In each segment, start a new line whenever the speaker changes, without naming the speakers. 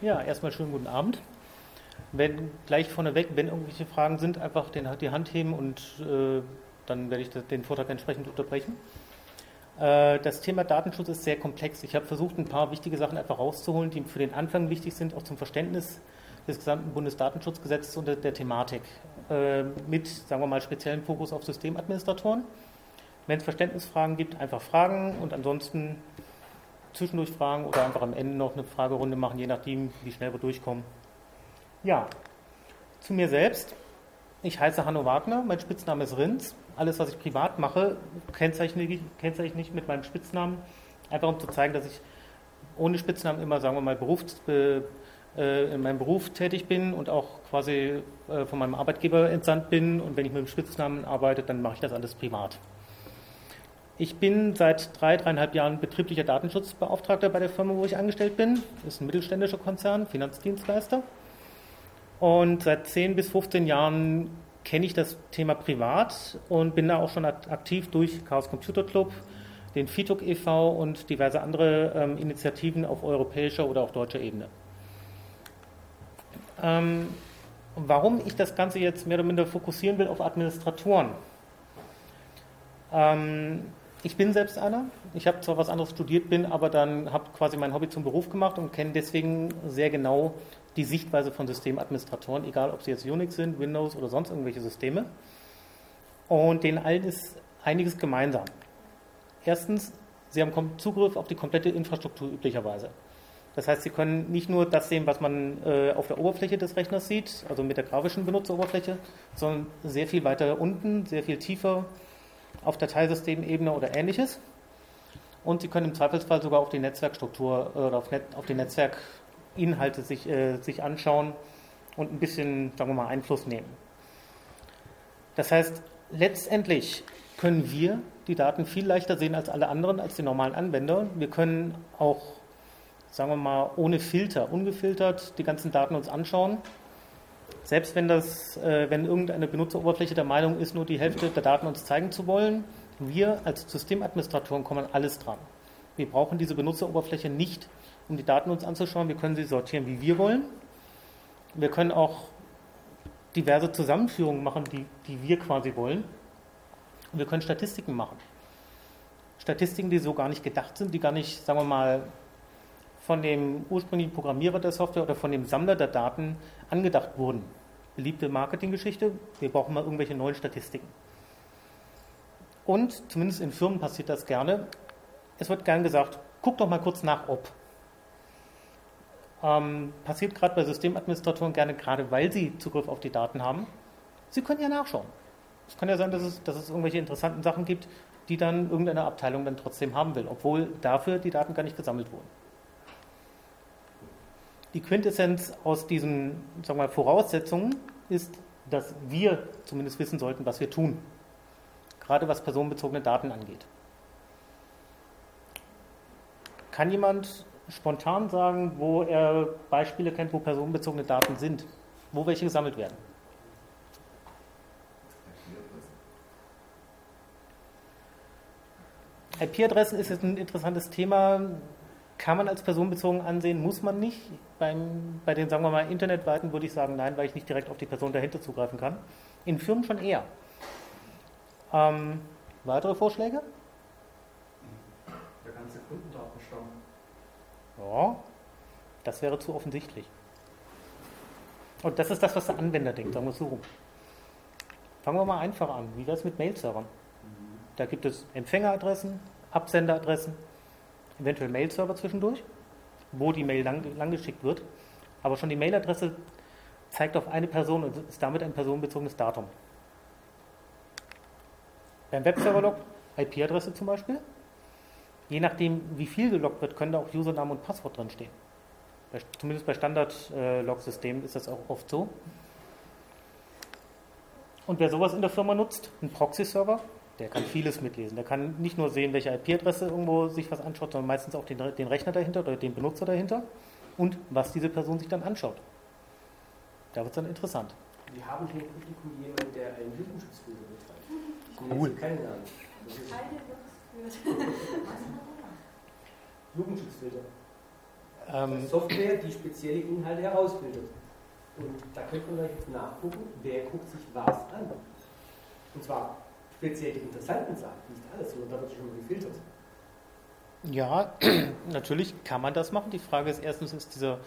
Ja, erstmal schönen guten Abend. Wenn gleich vorneweg, wenn irgendwelche Fragen sind, einfach den, die Hand heben und äh, dann werde ich den Vortrag entsprechend unterbrechen. Äh, das Thema Datenschutz ist sehr komplex. Ich habe versucht, ein paar wichtige Sachen einfach rauszuholen, die für den Anfang wichtig sind, auch zum Verständnis des gesamten Bundesdatenschutzgesetzes und der, Thematik. Äh, mit, sagen wir mal, speziellen Fokus auf Systemadministratoren. Wenn es Verständnisfragen gibt, einfach fragen und ansonsten zwischendurch fragen oder einfach am Ende noch eine Fragerunde machen, je nachdem, wie schnell wir durchkommen. Ja, zu mir selbst. Ich heiße Hanno Wagner, mein Spitzname ist Rins. Alles, was ich privat mache, kennzeichne ich, kennzeichne ich mit meinem Spitznamen, einfach um zu zeigen, dass ich ohne Spitznamen immer, sagen wir mal, Berufs, äh, in meinem Beruf tätig bin und auch quasi äh, von meinem Arbeitgeber entsandt bin. Und wenn ich mit dem Spitznamen arbeite, dann mache ich das alles privat. Ich bin seit drei, dreieinhalb Jahren betrieblicher Datenschutzbeauftragter bei der Firma, wo ich angestellt bin. Das ist ein mittelständischer Konzern, Finanzdienstleister. Und seit 10 bis 15 Jahren kenne ich das Thema privat und bin da auch schon aktiv durch Chaos Computer Club, den FITUC e.V. und diverse andere ähm, Initiativen auf europäischer oder auch deutscher Ebene. Ähm, warum ich das Ganze jetzt mehr oder minder fokussieren will auf Administratoren. Ähm, ich bin selbst einer. Ich habe zwar was anderes studiert, bin aber dann habe quasi mein Hobby zum Beruf gemacht und kenne deswegen sehr genau die Sichtweise von Systemadministratoren, egal ob sie jetzt Unix sind, Windows oder sonst irgendwelche Systeme. Und denen allen ist einiges gemeinsam. Erstens, sie haben Zugriff auf die komplette Infrastruktur üblicherweise. Das heißt, Sie können nicht nur das sehen, was man äh, auf der Oberfläche des Rechners sieht, also mit der grafischen Benutzeroberfläche, sondern sehr viel weiter unten, sehr viel tiefer auf Dateisystemebene oder ähnliches. Und Sie können im Zweifelsfall sogar auf die Netzwerkstruktur äh, oder auf, Net, auf die Netzwerkinhalte sich, äh, sich anschauen und ein bisschen, sagen wir mal, Einfluss nehmen. Das heißt, letztendlich können wir die Daten viel leichter sehen als alle anderen, als die normalen Anwender. Wir können auch, sagen wir mal, ohne Filter, ungefiltert die ganzen Daten uns anschauen selbst wenn, das, äh, wenn irgendeine Benutzeroberfläche der Meinung ist, nur die Hälfte der Daten uns zeigen zu wollen, wir als Systemadministratoren kommen alles dran. Wir brauchen diese Benutzeroberfläche nicht, um die Daten uns anzuschauen. Wir können sie sortieren, wie wir wollen. Wir können auch diverse Zusammenführungen machen, die, die wir quasi wollen. Und wir können Statistiken machen. Statistiken, die so gar nicht gedacht sind, die gar nicht, sagen wir mal, von dem ursprünglichen Programmierer der Software oder von dem Sammler der Daten angedacht wurden. Beliebte Marketinggeschichte, wir brauchen mal irgendwelche neuen Statistiken. Und zumindest in Firmen passiert das gerne. Es wird gern gesagt, guck doch mal kurz nach, ob. Ähm, passiert gerade bei Systemadministratoren gerne, gerade weil sie Zugriff auf die Daten haben. Sie können ja nachschauen. Es kann ja sein, dass es, dass es irgendwelche interessanten Sachen gibt, die dann irgendeine Abteilung dann trotzdem haben will, obwohl dafür die Daten gar nicht gesammelt wurden die Quintessenz aus diesen sagen wir, Voraussetzungen ist, dass wir zumindest wissen sollten, was wir tun. Gerade was personenbezogene Daten angeht. Kann jemand spontan sagen, wo er Beispiele kennt, wo personenbezogene Daten sind? Wo welche gesammelt werden? IP-Adressen ist jetzt ein interessantes Thema kann man als personenbezogen ansehen, muss man nicht. Beim, bei den, sagen wir mal, Internetweiten würde ich sagen, nein, weil ich nicht direkt auf die Person dahinter zugreifen kann. In Firmen schon eher. Ähm, weitere Vorschläge?
Der ganze Kundendatenstamm.
Ja, das wäre zu offensichtlich. Und das ist das, was der Anwender denkt, sagen wir es so rum. Fangen wir mal einfach an. Wie wäre es mit Mail-Servern? Mhm. Da gibt es Empfängeradressen, Absenderadressen, eventuell Mail-Server zwischendurch, wo die Mail lang, geschickt wird. Aber schon die Mailadresse zeigt auf eine Person und ist damit ein personenbezogenes Datum. Beim Webserver-Log IP-Adresse zum Beispiel. Je nachdem, wie viel geloggt wird, können da auch Username und Passwort drinstehen. Zumindest bei Standard-Log-Systemen ist das auch oft so. Und wer sowas in der Firma nutzt, ein Proxy-Server, der kann vieles mitlesen. Der kann nicht nur sehen, welche IP-Adresse irgendwo sich was anschaut, sondern meistens auch den, den, Rechner dahinter oder den Benutzer dahinter und was diese Person sich dann anschaut. Da wird es dann interessant.
Wir haben hier im Publikum jemanden, der einen Jugendschutzfilter betreibt.
Cool.
Kennenlernen. Jugendschutzfilter.
Ähm,
Software, die spezielle Inhalte herausbildet. Und da könnte man jetzt nachgucken, wer guckt sich was an. Und zwar speziell die interessanten Sachen, nicht alles, sondern da wird schon gefiltert.
Ja, natürlich kann man das machen. Die Frage ist erstens, ist dieser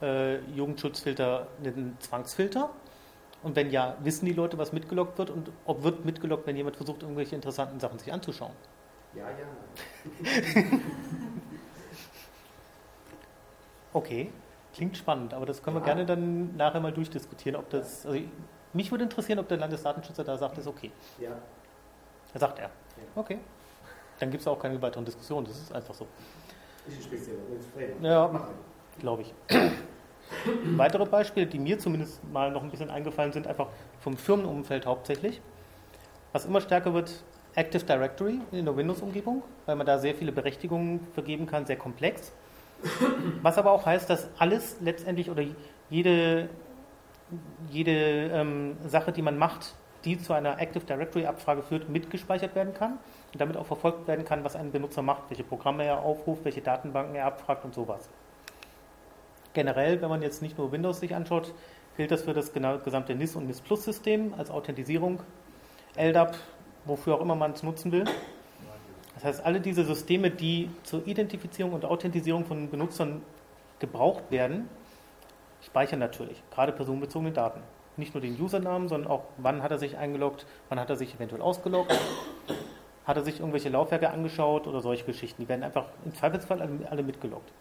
äh, Jugendschutzfilter ein Zwangsfilter? Und wenn ja, wissen die Leute, was mitgelockt wird? Und ob wird mitgelockt, wenn jemand versucht, irgendwelche interessanten Sachen sich anzuschauen?
Ja, ja.
okay, klingt spannend, aber das können wir ja. gerne dann nachher mal durchdiskutieren, ob das. Also mich würde interessieren, ob der Landesdatenschützer da sagt, das ist okay.
Ja.
Da sagt er. Okay. Dann gibt es auch keine weiteren Diskussionen, das ist einfach so.
Ist ein spezieller
Ja, glaube ich. Weitere Beispiele, die mir zumindest mal noch ein bisschen eingefallen sind, einfach vom Firmenumfeld hauptsächlich. Was immer stärker wird, Active Directory in der Windows-Umgebung, weil man da sehr viele Berechtigungen vergeben kann, sehr komplex. Was aber auch heißt, dass alles letztendlich oder jede, jede ähm, Sache, die man macht, die zu einer Active Directory-Abfrage führt, mitgespeichert werden kann und damit auch verfolgt werden kann, was ein Benutzer macht, welche Programme er aufruft, welche Datenbanken er abfragt und sowas. Generell, wenn man jetzt nicht nur Windows sich anschaut, gilt das für das gesamte NIS und NIS Plus System als Authentisierung. LDAP, wofür auch immer man es nutzen will. Das heißt, alle diese Systeme, die zur Identifizierung und Authentisierung von Benutzern gebraucht werden, speichern natürlich, gerade personenbezogene Daten. Nicht nur den Usernamen, sondern auch, wann hat er sich eingeloggt, wann hat er sich eventuell ausgeloggt, hat er sich irgendwelche Laufwerke angeschaut oder solche Geschichten. Die werden einfach im Zweifelsfall alle mitgeloggt.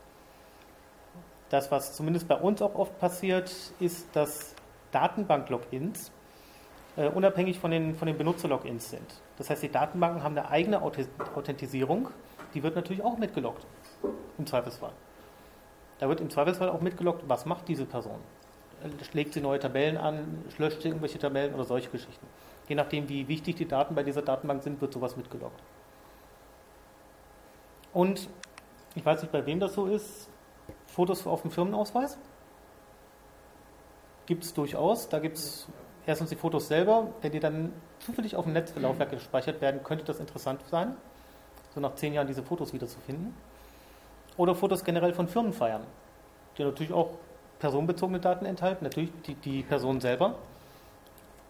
Das, was zumindest bei uns auch oft passiert, ist, dass Datenbank-Logins äh, unabhängig von den, von den Benutzer-Logins sind. Das heißt, die Datenbanken haben eine eigene Authentisierung, die wird natürlich auch mitgeloggt, im Zweifelsfall. Da wird im Zweifelsfall auch mitgeloggt, was macht diese Person. Schlägt sie neue Tabellen an, löscht sie irgendwelche Tabellen oder solche Geschichten. Je nachdem, wie wichtig die Daten bei dieser Datenbank sind, wird sowas mitgeloggt. Und ich weiß nicht, bei wem das so ist, Fotos auf dem Firmenausweis? Gibt es durchaus. Da gibt es erstens die Fotos selber. Wenn die dann zufällig auf dem Netzlaufwerk gespeichert werden, könnte das interessant sein, so nach zehn Jahren diese Fotos wiederzufinden. Oder Fotos generell von Firmenfeiern, die natürlich auch personenbezogene Daten enthalten, natürlich die, die Person selber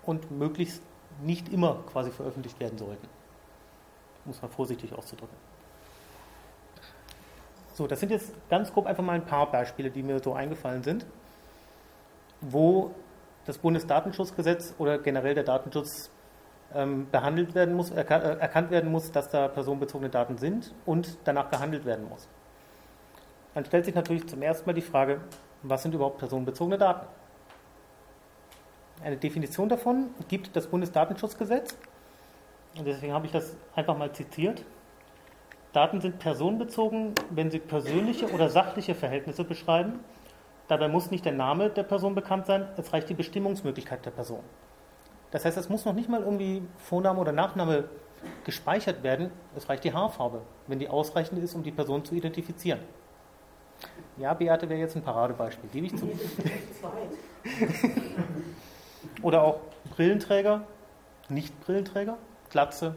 und möglichst nicht immer quasi veröffentlicht werden sollten. Muss man vorsichtig auszudrücken. So, das sind jetzt ganz grob einfach mal ein paar Beispiele, die mir so eingefallen sind, wo das Bundesdatenschutzgesetz oder generell der Datenschutz ähm, behandelt werden muss, erka äh, erkannt werden muss, dass da personenbezogene Daten sind und danach gehandelt werden muss. Dann stellt sich natürlich zum ersten Mal die Frage, was sind überhaupt personenbezogene Daten? Eine Definition davon gibt das Bundesdatenschutzgesetz. Und deswegen habe ich das einfach mal zitiert. Daten sind personenbezogen, wenn sie persönliche oder sachliche Verhältnisse beschreiben. Dabei muss nicht der Name der Person bekannt sein, es reicht die Bestimmungsmöglichkeit der Person. Das heißt, es muss noch nicht mal irgendwie Vorname oder Nachname gespeichert werden, es reicht die Haarfarbe, wenn die ausreichend ist, um die Person zu identifizieren. Ja, Beate wäre jetzt ein Paradebeispiel, gebe ich zu. oder auch Brillenträger, Nicht-Brillenträger, Glatze,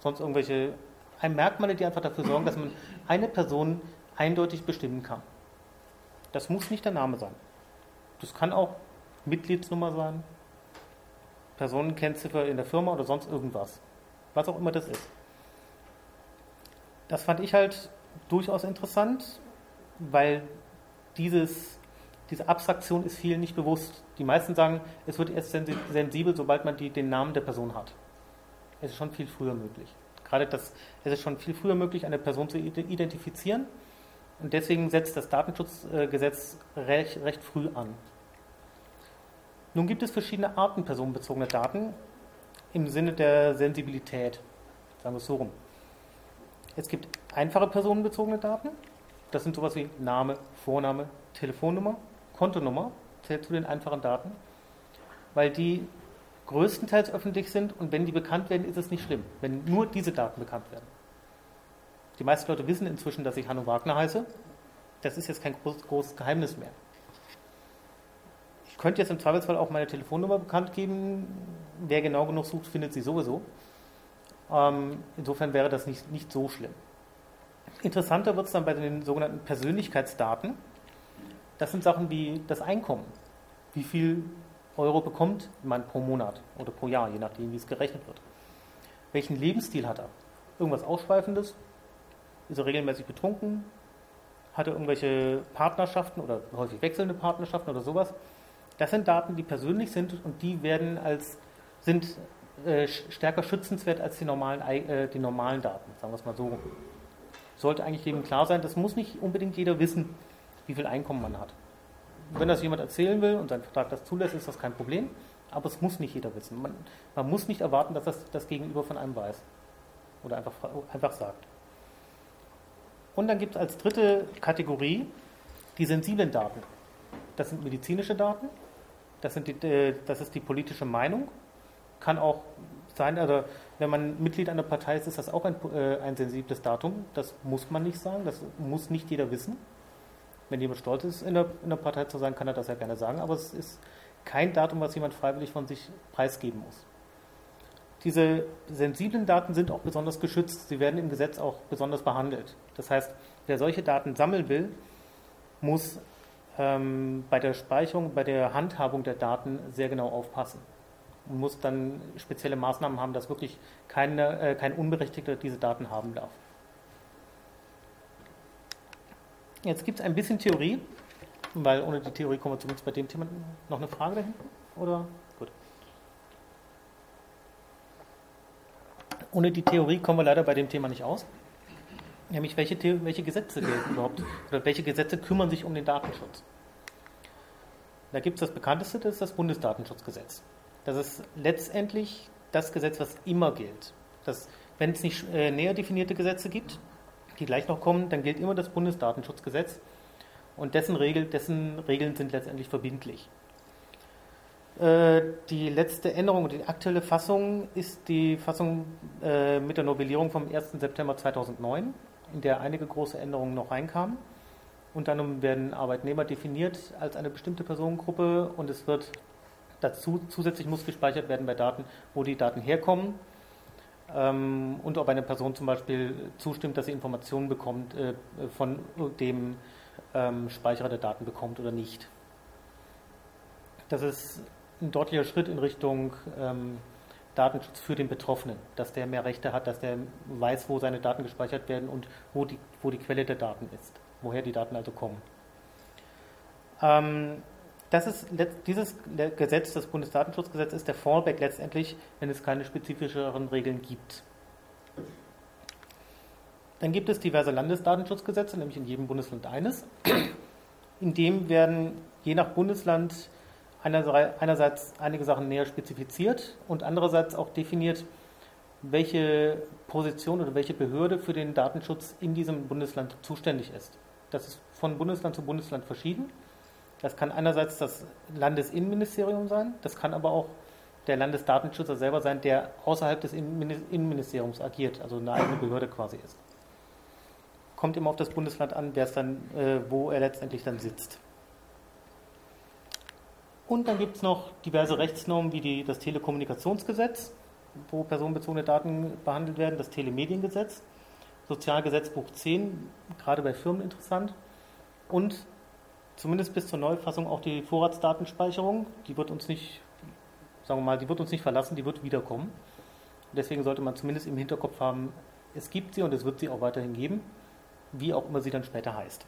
sonst irgendwelche Merkmale, die einfach dafür sorgen, dass man eine Person eindeutig bestimmen kann. Das muss nicht der Name sein. Das kann auch Mitgliedsnummer sein, Personenkennziffer in der Firma oder sonst irgendwas. Was auch immer das ist. Das fand ich halt durchaus interessant, weil dieses, diese Abstraktion ist vielen nicht bewusst. Die meisten sagen, es wird erst sensibel, sobald man die, den Namen der Person hat. Es ist schon viel früher möglich. Gerade das, es ist schon viel früher möglich, eine Person zu identifizieren. Und deswegen setzt das Datenschutzgesetz recht, recht früh an. Nun gibt es verschiedene Arten personenbezogener Daten im Sinne der Sensibilität. Sagen wir es so rum. Es gibt einfache personenbezogene Daten. Das sind sowas wie Name, Vorname, Telefonnummer, Kontonummer, zählt zu den einfachen Daten, weil die größtenteils öffentlich sind und wenn die bekannt werden, ist es nicht schlimm, wenn nur diese Daten bekannt werden. Die meisten Leute wissen inzwischen, dass ich Hanno Wagner heiße. Das ist jetzt kein groß, großes Geheimnis mehr. Ich könnte jetzt im Zweifelsfall auch meine Telefonnummer bekannt geben. Wer genau genug sucht, findet sie sowieso. Ähm, insofern wäre das nicht, nicht so schlimm. Interessanter wird es dann bei den sogenannten Persönlichkeitsdaten. Das sind Sachen wie das Einkommen. Wie viel Euro bekommt man pro Monat oder pro Jahr, je nachdem, wie es gerechnet wird. Welchen Lebensstil hat er? Irgendwas Ausschweifendes? Ist er regelmäßig betrunken? Hat er irgendwelche Partnerschaften oder häufig wechselnde Partnerschaften oder sowas? Das sind Daten, die persönlich sind und die werden als, sind äh, stärker schützenswert als die normalen, äh, die normalen Daten, sagen wir es mal so. Sollte eigentlich jedem klar sein, das muss nicht unbedingt jeder wissen, wie viel Einkommen man hat. Wenn das jemand erzählen will und sein Vertrag das zulässt, ist das kein Problem, aber es muss nicht jeder wissen. Man, man muss nicht erwarten, dass das das Gegenüber von einem weiß oder einfach, einfach sagt. Und dann gibt es als dritte Kategorie die sensiblen Daten. Das sind medizinische Daten, das, sind die, äh, das ist die politische Meinung. Kann auch sein, also wenn man Mitglied einer Partei ist, ist das auch ein, äh, ein sensibles Datum. Das muss man nicht sagen, das muss nicht jeder wissen. Wenn jemand stolz ist, in der, in der Partei zu sein, kann er das ja gerne sagen, aber es ist kein Datum, was jemand freiwillig von sich preisgeben muss. Diese sensiblen Daten sind auch besonders geschützt. Sie werden im Gesetz auch besonders behandelt. Das heißt, wer solche Daten sammeln will, muss ähm, bei der Speicherung, bei der Handhabung der Daten sehr genau aufpassen muss dann spezielle Maßnahmen haben, dass wirklich keine, äh, kein Unberechtigter diese Daten haben darf. Jetzt gibt es ein bisschen Theorie, weil ohne die Theorie kommen wir zumindest bei dem Thema noch eine Frage dahin? Oder? Gut. Ohne die Theorie kommen wir leider bei dem Thema nicht aus. Nämlich, welche, welche Gesetze gelten überhaupt? Oder welche Gesetze kümmern sich um den Datenschutz? Da gibt es das bekannteste, das ist das Bundesdatenschutzgesetz. Das ist letztendlich das Gesetz, was immer gilt. Das, wenn es nicht äh, näher definierte Gesetze gibt, die gleich noch kommen, dann gilt immer das Bundesdatenschutzgesetz und dessen, Regel, dessen Regeln sind letztendlich verbindlich. Äh, die letzte Änderung die aktuelle Fassung ist die Fassung äh, mit der Novellierung vom 1. September 2009 in der einige große Änderungen noch reinkamen. Unter anderem werden Arbeitnehmer definiert als eine bestimmte Personengruppe und es wird dazu zusätzlich muss gespeichert werden bei Daten, wo die Daten herkommen ähm, und ob eine Person zum Beispiel zustimmt, dass sie Informationen bekommt äh, von dem ähm, Speicherer der Daten bekommt oder nicht. Das ist ein deutlicher Schritt in Richtung ähm, Datenschutz für den Betroffenen, dass der mehr Rechte hat, dass der weiß, wo seine Daten gespeichert werden und wo die, wo die Quelle der Daten ist, woher die Daten also kommen. Ähm, das ist, dieses Gesetz, das Bundesdatenschutzgesetz, ist der Fallback letztendlich, wenn es keine spezifischeren Regeln gibt. Dann gibt es diverse Landesdatenschutzgesetze, nämlich in jedem Bundesland eines. In dem werden je nach Bundesland einerseits einige Sachen näher spezifiziert und andererseits auch definiert, welche Position oder welche Behörde für den Datenschutz in diesem Bundesland zuständig ist. Das ist von Bundesland zu Bundesland verschieden. Das kann einerseits das Landesinnenministerium sein, das kann aber auch der Landesdatenschützer selber sein, der außerhalb des Innenministeriums agiert, also eine eigene Behörde quasi ist. Kommt immer auf das Bundesland an, wer es dann, äh, wo er letztendlich dann sitzt. Und dann gibt es noch diverse Rechtsnormen wie die, das Telekommunikationsgesetz, wo personenbezogene Daten behandelt werden, das Telemediengesetz, Sozialgesetzbuch 10, gerade bei Firmen interessant, und zumindest bis zur Neufassung auch die Vorratsdatenspeicherung, die wird uns nicht, sagen wir mal, die wird uns nicht verlassen, die wird wiederkommen. deswegen sollte man zumindest im Hinterkopf haben, es gibt sie und es wird sie auch weiterhin geben, wie auch immer sie dann später heißt.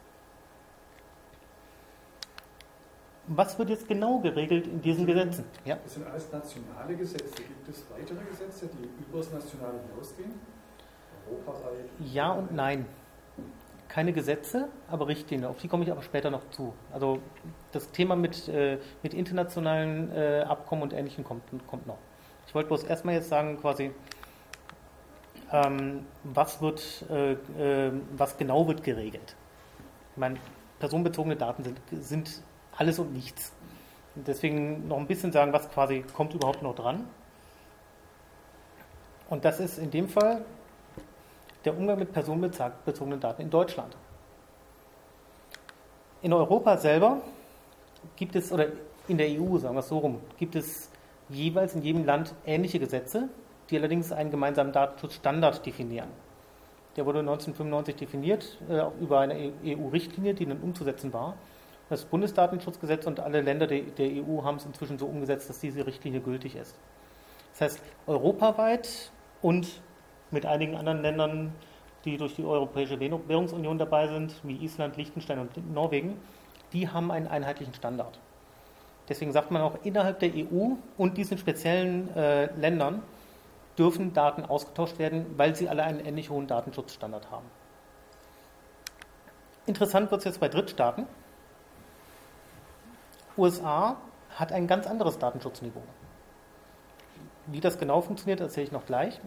Was wird jetzt genau geregelt in diesen Gesetzen?
Ja? Das sind alles nationale Gesetze. Gibt es weitere Gesetze, die über das Nationale hinausgehen?
Europaweit? Ja und nein. Keine Gesetze, aber Richtlinien. Auf die komme ich aber später noch zu. Also das Thema mit, äh, mit internationalen äh, Abkommen und Ähnlichem kommt, kommt noch. Ich wollte bloß erstmal jetzt sagen, quasi, ähm, was, wird, äh, äh was genau wird geregelt. Ich meine, personenbezogene Daten sind, sind alles und nichts. Deswegen noch ein bisschen sagen, was quasi kommt überhaupt noch dran. Und das ist in dem Fall der Umgang mit personenbezogenen Daten in Deutschland. In Europa selber gibt es, oder in der EU, sagen wir es so rum, gibt es jeweils in jedem Land ähnliche Gesetze, die allerdings einen gemeinsamen Datenschutzstandard definieren. Der wurde 1995 definiert, äh, über eine EU-Richtlinie, die dann umzusetzen war. Das Bundesdatenschutzgesetz und alle Länder der, der EU haben es inzwischen so umgesetzt, dass diese Richtlinie gültig ist. Das heißt, europaweit und mit einigen anderen Ländern, die durch die Europäische Währungsunion dabei sind, wie Island, Liechtenstein und Norwegen, die haben einen einheitlichen Standard. Deswegen sagt man auch, innerhalb der EU und diesen speziellen äh, Ländern dürfen Daten ausgetauscht werden, weil sie alle einen ähnlich hohen Datenschutzstandard haben. Interessant wird es jetzt bei Drittstaaten. USA hat ein ganz anderes Datenschutzniveau. Wie das genau funktioniert, erzähle ich noch gleich.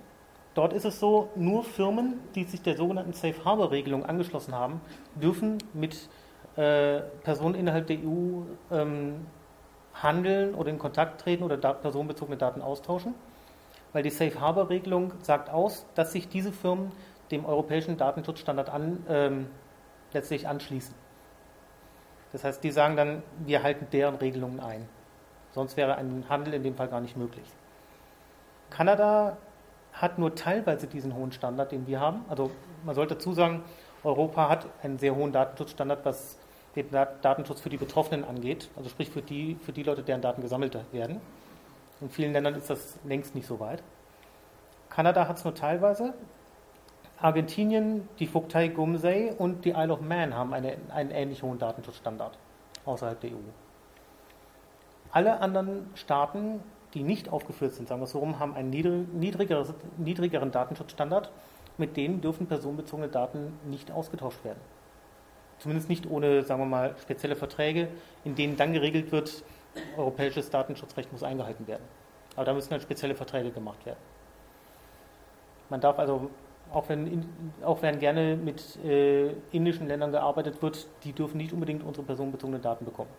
Dort ist es so, nur Firmen, die sich der sogenannten Safe Harbor Regelung angeschlossen haben, dürfen mit äh, Personen innerhalb der EU ähm, handeln oder in Kontakt treten oder dat personenbezogene Daten austauschen. Weil die Safe Harbor Regelung sagt aus, dass sich diese Firmen dem europäischen Datenschutzstandard an, ähm, letztlich anschließen. Das heißt, die sagen dann, wir halten deren Regelungen ein. Sonst wäre ein Handel in dem Fall gar nicht möglich. Kanada hat nur teilweise diesen hohen Standard, den wir haben. Also man sollte dazu sagen, Europa hat einen sehr hohen Datenschutzstandard, was den Datenschutz für die Betroffenen angeht, also sprich für die, für die Leute, deren Daten gesammelt werden. In vielen Ländern ist das längst nicht so weit. Kanada hat es nur teilweise. Argentinien, die Vogtei Gumsei und die Isle of Man haben eine, einen ähnlich hohen Datenschutzstandard außerhalb der EU. Alle anderen Staaten die nicht aufgeführt sind, sagen wir es so rum, haben einen niedrigeres, niedrigeren Datenschutzstandard. Mit denen dürfen personenbezogene Daten nicht ausgetauscht werden. Zumindest nicht ohne, sagen wir mal, spezielle Verträge, in denen dann geregelt wird, europäisches Datenschutzrecht muss eingehalten werden. Aber da müssen dann spezielle Verträge gemacht werden. Man darf also, auch wenn, auch wenn gerne mit äh, indischen Ländern gearbeitet wird, die dürfen nicht unbedingt unsere personenbezogenen Daten bekommen.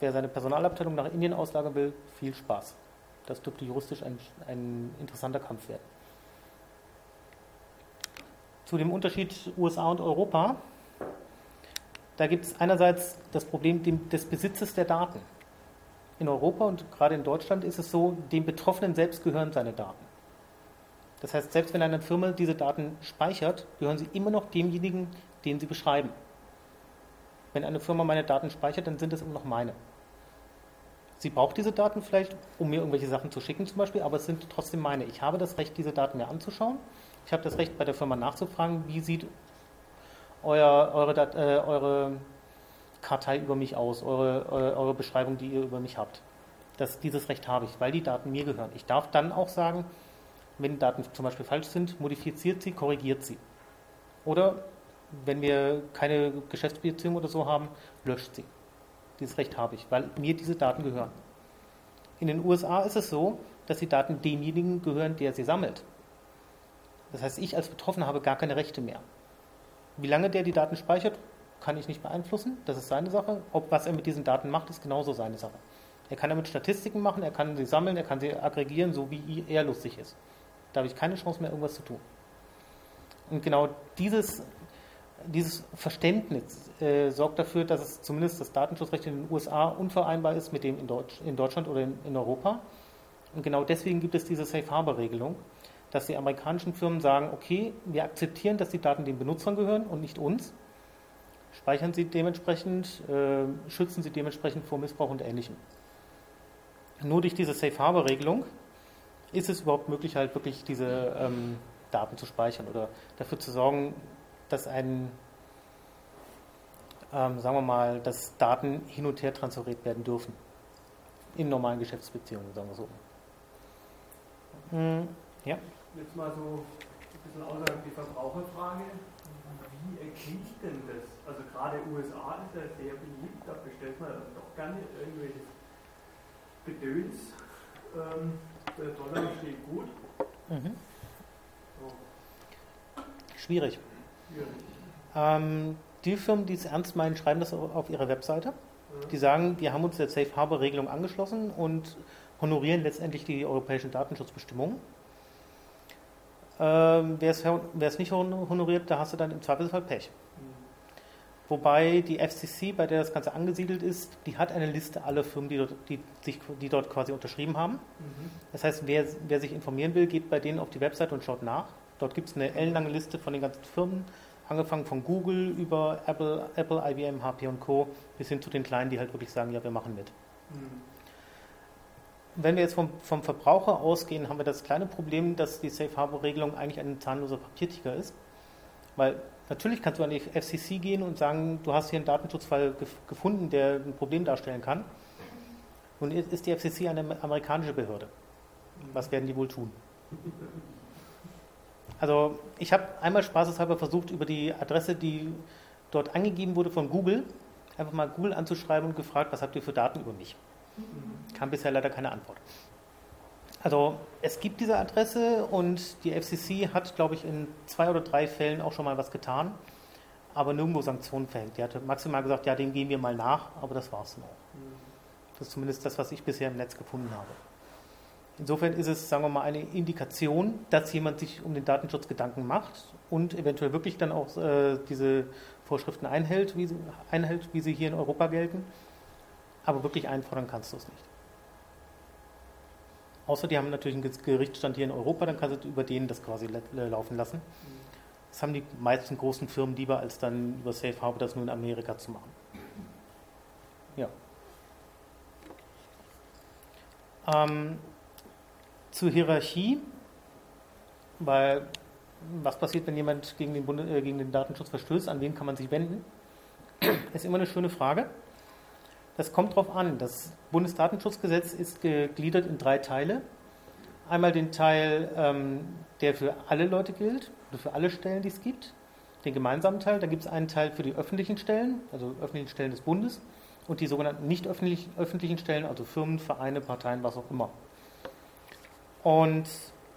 Wer seine Personalabteilung nach Indien auslagern will, viel Spaß. Das dürfte juristisch ein, ein interessanter Kampf werden. Zu dem Unterschied USA und Europa. Da gibt es einerseits das Problem des Besitzes der Daten. In Europa und gerade in Deutschland ist es so, dem Betroffenen selbst gehören seine Daten. Das heißt, selbst wenn eine Firma diese Daten speichert, gehören sie immer noch demjenigen, den sie beschreiben. Wenn eine Firma meine Daten speichert, dann sind es immer noch meine. Sie braucht diese Daten vielleicht, um mir irgendwelche Sachen zu schicken zum Beispiel, aber es sind trotzdem meine. Ich habe das Recht, diese Daten mir anzuschauen. Ich habe das Recht, bei der Firma nachzufragen, wie sieht euer, eure, äh, eure Kartei über mich aus, eure, eure, eure Beschreibung, die ihr über mich habt. Das, dieses Recht habe ich, weil die Daten mir gehören. Ich darf dann auch sagen, wenn Daten zum Beispiel falsch sind, modifiziert sie, korrigiert sie. Oder wenn wir keine Geschäftsbeziehung oder so haben, löscht sie. Dieses Recht habe ich, weil mir diese Daten gehören. In den USA ist es so, dass die Daten demjenigen gehören, der sie sammelt. Das heißt, ich als Betroffener habe gar keine Rechte mehr. Wie lange der die Daten speichert, kann ich nicht beeinflussen. Das ist seine Sache. Ob was er mit diesen Daten macht, ist genauso seine Sache. Er kann damit Statistiken machen, er kann sie sammeln, er kann sie aggregieren, so wie er lustig ist. Da habe ich keine Chance mehr, irgendwas zu tun. Und genau dieses dieses Verständnis äh, sorgt dafür, dass es zumindest das Datenschutzrecht in den USA unvereinbar ist mit dem in, Deutsch, in Deutschland oder in, in, Europa. Und genau deswegen gibt es diese Safe Harbor Regelung, dass die amerikanischen Firmen sagen, okay, wir akzeptieren, dass die Daten den Benutzern gehören und nicht uns, speichern sie dementsprechend, äh, schützen sie dementsprechend vor Missbrauch und Ähnlichem. Nur durch diese Safe Harbor Regelung ist es überhaupt möglich, halt wirklich diese ähm, Daten zu speichern oder dafür zu sorgen, dass ein, ähm, sagen wir mal, dass Daten hin und her transferiert werden dürfen. In normalen Geschäftsbeziehungen, sagen wir so.
Hm, ja. Jetzt mal so ein bisschen außerhalb die Verbraucherfrage. Wie erkenne ich denn das? Also gerade USA ist ja sehr beliebt, da bestellt man doch gerne irgendwelches Gedöns. Ähm, der Dollar steht gut. Mhm.
So. Schwierig. Ähm, die Firmen, die es ernst meinen, schreiben das auf ihrer Webseite. Die sagen, wir haben uns der Safe Harbor Regelung angeschlossen und honorieren letztendlich die europäischen Datenschutzbestimmungen. Ähm, wer es nicht honoriert, da hast du dann im Zweifelsfall Pech. Wobei die FCC, bei der das Ganze angesiedelt ist, die hat eine Liste aller Firmen, die dort, die, sich, die dort quasi unterschrieben haben. Mhm. Das heißt, wer, wer sich informieren will, geht bei denen auf die Website und schaut nach. Dort gibt es eine ellenlange Liste von den ganzen Firmen, angefangen von Google über Apple, Apple, IBM, HP und Co. bis hin zu den Kleinen, die halt wirklich sagen, ja, wir machen mit.
Mhm.
Wenn wir jetzt vom, vom Verbraucher ausgehen, haben wir das kleine Problem, dass die Safe Harbor Regelung eigentlich ein zahnloser Papiertiger ist. Weil natürlich kannst du an die FCC gehen und sagen, du hast hier einen Datenschutzfall gef gefunden, der ein Problem darstellen kann. Nun ist die FCC eine amerikanische Behörde. Was werden die wohl tun? Also ich habe einmal spaßeshalber versucht, über die Adresse, die dort angegeben wurde von Google, einfach mal Google anzuschreiben und gefragt, was habt ihr für Daten über mich? Kam bisher leider keine Antwort. Also es gibt diese Adresse und die FCC hat, glaube ich, in zwei oder drei Fällen auch schon mal was getan, aber nirgendwo Sanktionen verhängt. Die hatte maximal gesagt, ja, dem gehen wir mal nach, aber das war es dann auch. Das ist zumindest das, was ich bisher im Netz gefunden habe. Insofern ist es, sagen wir mal, eine Indikation, dass jemand sich um den Datenschutz Gedanken macht und eventuell wirklich dann auch äh, diese Vorschriften einhält wie, sie, einhält, wie sie hier in Europa gelten. Aber wirklich einfordern kannst du es nicht. Außer die haben natürlich einen Gerichtsstand hier in Europa, dann kannst du über den das quasi laufen lassen. Das haben die meisten großen Firmen lieber, als dann über Safe Harbor das nur in Amerika zu machen. Ja. Ähm, zur Hierarchie, weil was passiert, wenn jemand gegen den, Bund, äh, gegen den Datenschutz verstößt, an wen kann man sich wenden? ist immer eine schöne Frage. Das kommt darauf an. Das Bundesdatenschutzgesetz ist gegliedert in drei Teile. Einmal den Teil, ähm, der für alle Leute gilt, oder für alle Stellen, die es gibt, den gemeinsamen Teil. Dann gibt es einen Teil für die öffentlichen Stellen, also öffentlichen Stellen des Bundes, und die sogenannten nicht öffentlichen Stellen, also Firmen, Vereine, Parteien, was auch immer. Und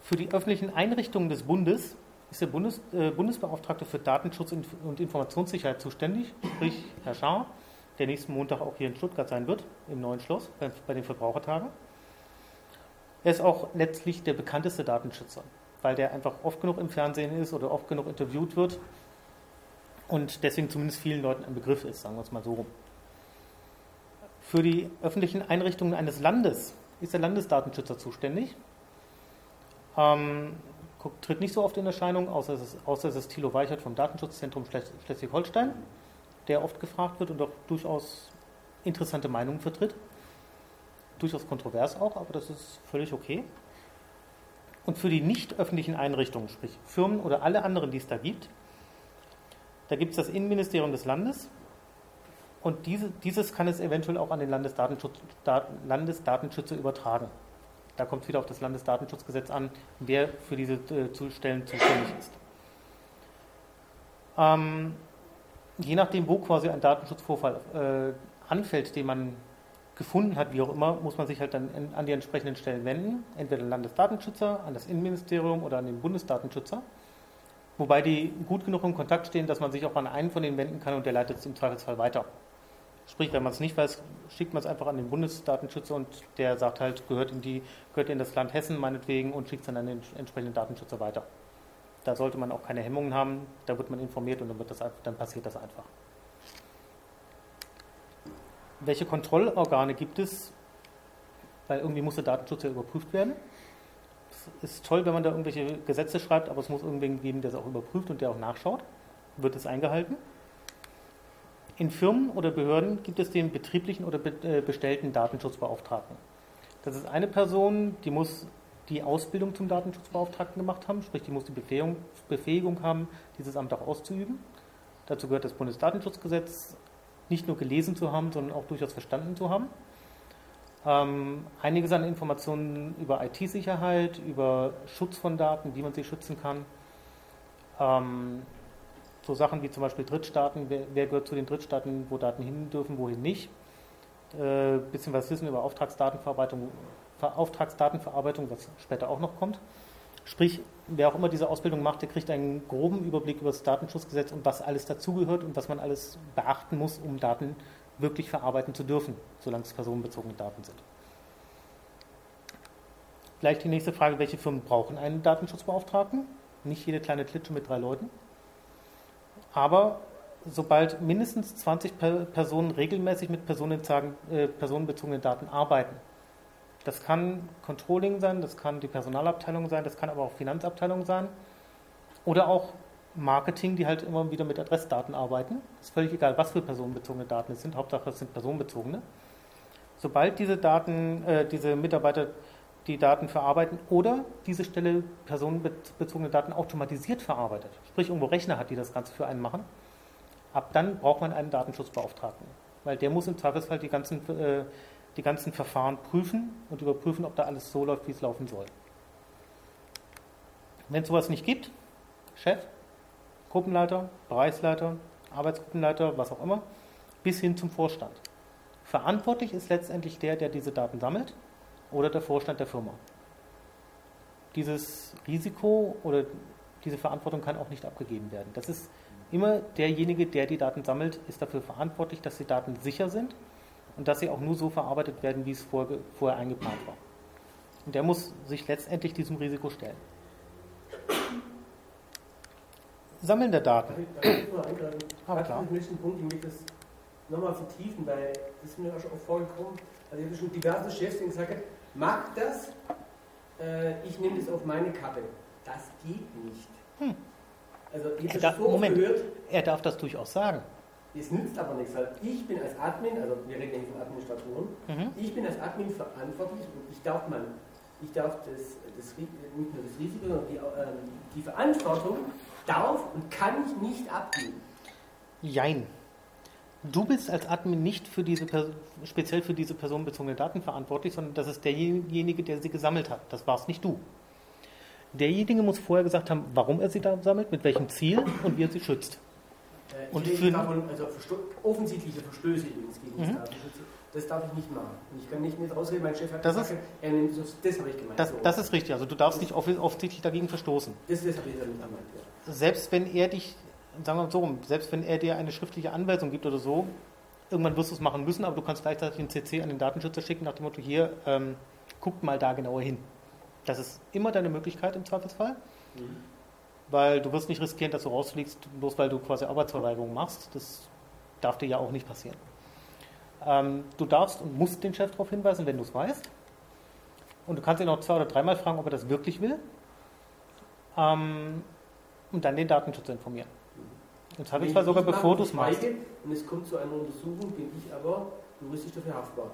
für die öffentlichen Einrichtungen des Bundes ist der Bundes, äh, Bundesbeauftragte für Datenschutz und Informationssicherheit zuständig, sprich Herr Schaar, der nächsten Montag auch hier in Stuttgart sein wird, im neuen Schloss, bei, bei den Verbrauchertagen. Er ist auch letztlich der bekannteste Datenschützer, weil der einfach oft genug im Fernsehen ist oder oft genug interviewt wird und deswegen zumindest vielen Leuten ein Begriff ist, sagen wir es mal so rum. Für die öffentlichen Einrichtungen eines Landes ist der Landesdatenschützer zuständig. Ähm, tritt nicht so oft in Erscheinung, außer es ist, außer es ist Thilo Weichert vom Datenschutzzentrum Schleswig-Holstein, der oft gefragt wird und auch durchaus interessante Meinungen vertritt. Durchaus kontrovers auch, aber das ist völlig okay. Und für die nicht öffentlichen Einrichtungen, sprich Firmen oder alle anderen, die es da gibt, da gibt es das Innenministerium des Landes und diese, dieses kann es eventuell auch an den Landesdatenschutz, Landesdatenschützer übertragen. Da kommt es wieder auf das Landesdatenschutzgesetz an, wer für diese äh, Stellen zuständig ist. Ähm, je nachdem, wo quasi ein Datenschutzvorfall äh, anfällt, den man gefunden hat, wie auch immer, muss man sich halt dann an die entsprechenden Stellen wenden. Entweder den Landesdatenschützer, an das Innenministerium oder an den Bundesdatenschützer. Wobei die gut genug in Kontakt stehen, dass man sich auch an einen von denen wenden kann und der leitet es im Zweifelsfall weiter. Sprich, wenn man es nicht weiß, schickt man es einfach an den Bundesdatenschützer und der sagt halt, gehört in, die, gehört in das Land Hessen meinetwegen und schickt es dann an den entsprechenden Datenschützer weiter. Da sollte man auch keine Hemmungen haben, da wird man informiert und dann, wird das, dann passiert das einfach. Welche Kontrollorgane gibt es? Weil irgendwie muss der Datenschutz ja überprüft werden. Es ist toll, wenn man da irgendwelche Gesetze schreibt, aber es muss irgendwen geben, der es auch überprüft und der auch nachschaut. Wird es eingehalten? In Firmen oder Behörden gibt es den betrieblichen oder äh, bestellten Datenschutzbeauftragten. Das ist eine Person, die muss die Ausbildung zum Datenschutzbeauftragten gemacht haben, sprich, die muss die Befähigung, Befähigung haben, dieses Amt auch auszuüben. Dazu gehört das Bundesdatenschutzgesetz, nicht nur gelesen zu haben, sondern auch durchaus verstanden zu haben. Ähm, einiges an Informationen über IT-Sicherheit, über Schutz von Daten, wie man sie schützen kann. Ähm, so Sachen wie zum Beispiel Drittstaaten, wer, wer, gehört zu den Drittstaaten, wo Daten hin dürfen, wohin nicht. Äh, bisschen was wissen über Auftragsdatenverarbeitung, Auftragsdatenverarbeitung, was später auch noch kommt. Sprich, wer auch immer diese Ausbildung macht, der kriegt einen groben Überblick über das Datenschutzgesetz und was alles dazugehört und was man alles beachten muss, um Daten wirklich verarbeiten zu dürfen, solange es personenbezogene Daten sind. Vielleicht die nächste Frage, welche Firmen brauchen einen Datenschutzbeauftragten? Nicht jede kleine Klitsche mit drei Leuten. Aber sobald mindestens 20 Personen regelmäßig mit äh, personenbezogenen Daten arbeiten, das kann Controlling sein, das kann die Personalabteilung sein, das kann aber auch Finanzabteilung sein oder auch Marketing, die halt immer wieder mit Adressdaten arbeiten. Ist völlig egal, was für personenbezogene Daten es sind. Hauptsache, es sind personenbezogene. Sobald diese Daten, äh, diese Mitarbeiter die Daten verarbeiten oder diese Stelle personenbezogene Daten automatisiert verarbeitet, sprich irgendwo Rechner hat, die das Ganze für einen machen, ab dann braucht man einen Datenschutzbeauftragten. Weil der muss im Zweifelsfall die ganzen, äh, die ganzen Verfahren prüfen und überprüfen, ob da alles so läuft, wie es laufen soll. Wenn es sowas nicht gibt, Chef, Gruppenleiter, Bereichsleiter, Arbeitsgruppenleiter, was auch immer, bis hin zum Vorstand. Verantwortlich ist letztendlich der, der diese Daten sammelt oder der Vorstand der Firma. Dieses Risiko oder diese Verantwortung kann auch nicht abgegeben werden. Das ist immer derjenige, der die Daten sammelt, ist dafür verantwortlich, dass die Daten sicher sind und dass sie auch nur so verarbeitet werden, wie es vorher eingeplant war. Und der muss sich letztendlich diesem Risiko stellen. Sammeln der Daten.
Aber klar. Ich möchte einen Punkt, ich möchte das nochmal vertiefen, weil das ist mir auch schon vorgekommen. Also ich habe schon diverse Chefs, die gesagt haben, mach das, äh, ich nehme das auf meine Kappe. Das geht nicht. Hm.
Also er darf, so Moment, gehört, er darf das durchaus sagen.
Es nützt aber nichts, weil ich bin als Admin, also wir reden ja hier von Administratoren, mhm. ich bin als Admin verantwortlich und ich darf man, ich darf das, das nicht nur das Risiko, sondern die, ähm, die Verantwortung darf und kann ich nicht abgeben.
Jein. Du bist als Admin nicht für diese, speziell für diese personenbezogenen Daten verantwortlich, sondern das ist derjenige, der sie gesammelt hat. Das warst nicht du. Derjenige muss vorher gesagt haben, warum er sie da sammelt, mit welchem Ziel und wie er sie schützt.
Äh, und für davon, also offensichtliche Verstöße übrigens gegen das mhm. Datenschutz, das darf ich nicht machen. Und ich kann nicht mit ausreden, mein Chef hat
das gesagt, nimmt das, das habe ich gemeint. Das, so. das, ist richtig, also du darfst nicht offensichtlich dagegen verstoßen.
Das, das habe ich damit gemeint,
ja. Selbst wenn er dich sagen wir mal so selbst wenn er dir eine schriftliche Anweisung gibt oder so, irgendwann wirst du es machen müssen, aber du kannst gleichzeitig einen CC an den Datenschützer schicken nach dem Motto, hier, ähm, guckt mal da genauer hin. Das ist immer deine Möglichkeit im Zweifelsfall, mhm. weil du wirst nicht riskieren, dass du rausfliegst, bloß weil du quasi Arbeitsverweigerung machst. Das darf dir ja auch nicht passieren. Ähm, du darfst und musst den Chef darauf hinweisen, wenn du es weißt. Und du kannst ihn auch zwei oder dreimal fragen, ob er das wirklich will. Ähm, und dann den Datenschutz informieren. Jetzt habe ich zwar sogar bevor du es machst.
Und es kommt zu einer Untersuchung, bin ich aber juristisch dafür haftbar.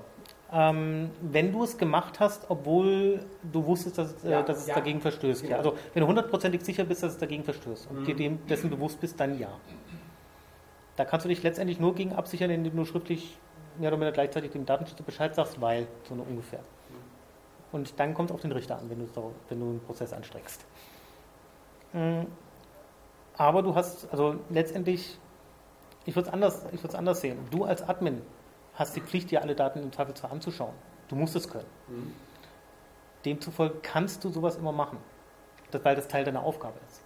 Ähm, wenn du es gemacht hast, obwohl du wusstest, dass, äh, ja, dass es ja. dagegen verstößt. Genau. Also wenn du hundertprozentig sicher bist, dass es dagegen verstößt und mhm. dir dem, dessen bewusst bist, dann ja. Da kannst du dich letztendlich nur gegen absichern, indem du schriftlich mehr oder weniger gleichzeitig dem Datenschützer Bescheid sagst, weil, so eine ungefähr. Und dann kommt es auf den Richter an, wenn du, wenn du einen Prozess anstreckst. Mhm. Aber du hast, also letztendlich, ich würde es anders, anders sehen. Du als Admin hast die Pflicht, dir alle Daten im Zweifelsfall anzuschauen. Du musst es können. Mhm. Demzufolge kannst du sowas immer machen, das, weil das Teil deiner Aufgabe ist.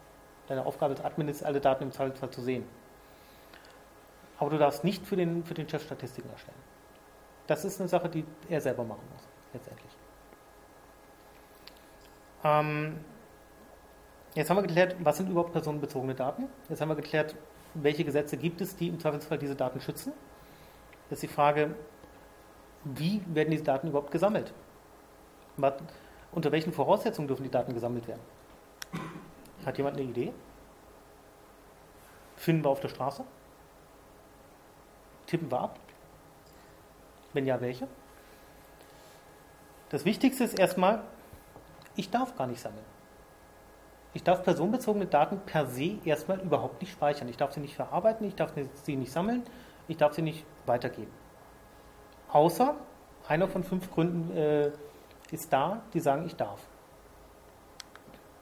Deine Aufgabe als Admin ist, alle Daten im Zweifelsfall zu sehen. Aber du darfst nicht für den, für den Chef Statistiken erstellen. Das ist eine Sache, die er selber machen muss, letztendlich. Ähm, Jetzt haben wir geklärt, was sind überhaupt personenbezogene Daten. Jetzt haben wir geklärt, welche Gesetze gibt es, die im Zweifelsfall diese Daten schützen. Jetzt ist die Frage, wie werden diese Daten überhaupt gesammelt? Unter welchen Voraussetzungen dürfen die Daten gesammelt werden? Hat jemand eine Idee? Finden wir auf der Straße? Tippen wir ab? Wenn ja, welche? Das Wichtigste ist erstmal, ich darf gar nicht sammeln. Ich darf personenbezogene Daten per se erstmal überhaupt nicht speichern. Ich darf sie nicht verarbeiten, ich darf sie nicht sammeln, ich darf sie nicht weitergeben. Außer einer von fünf Gründen äh, ist da, die sagen, ich darf.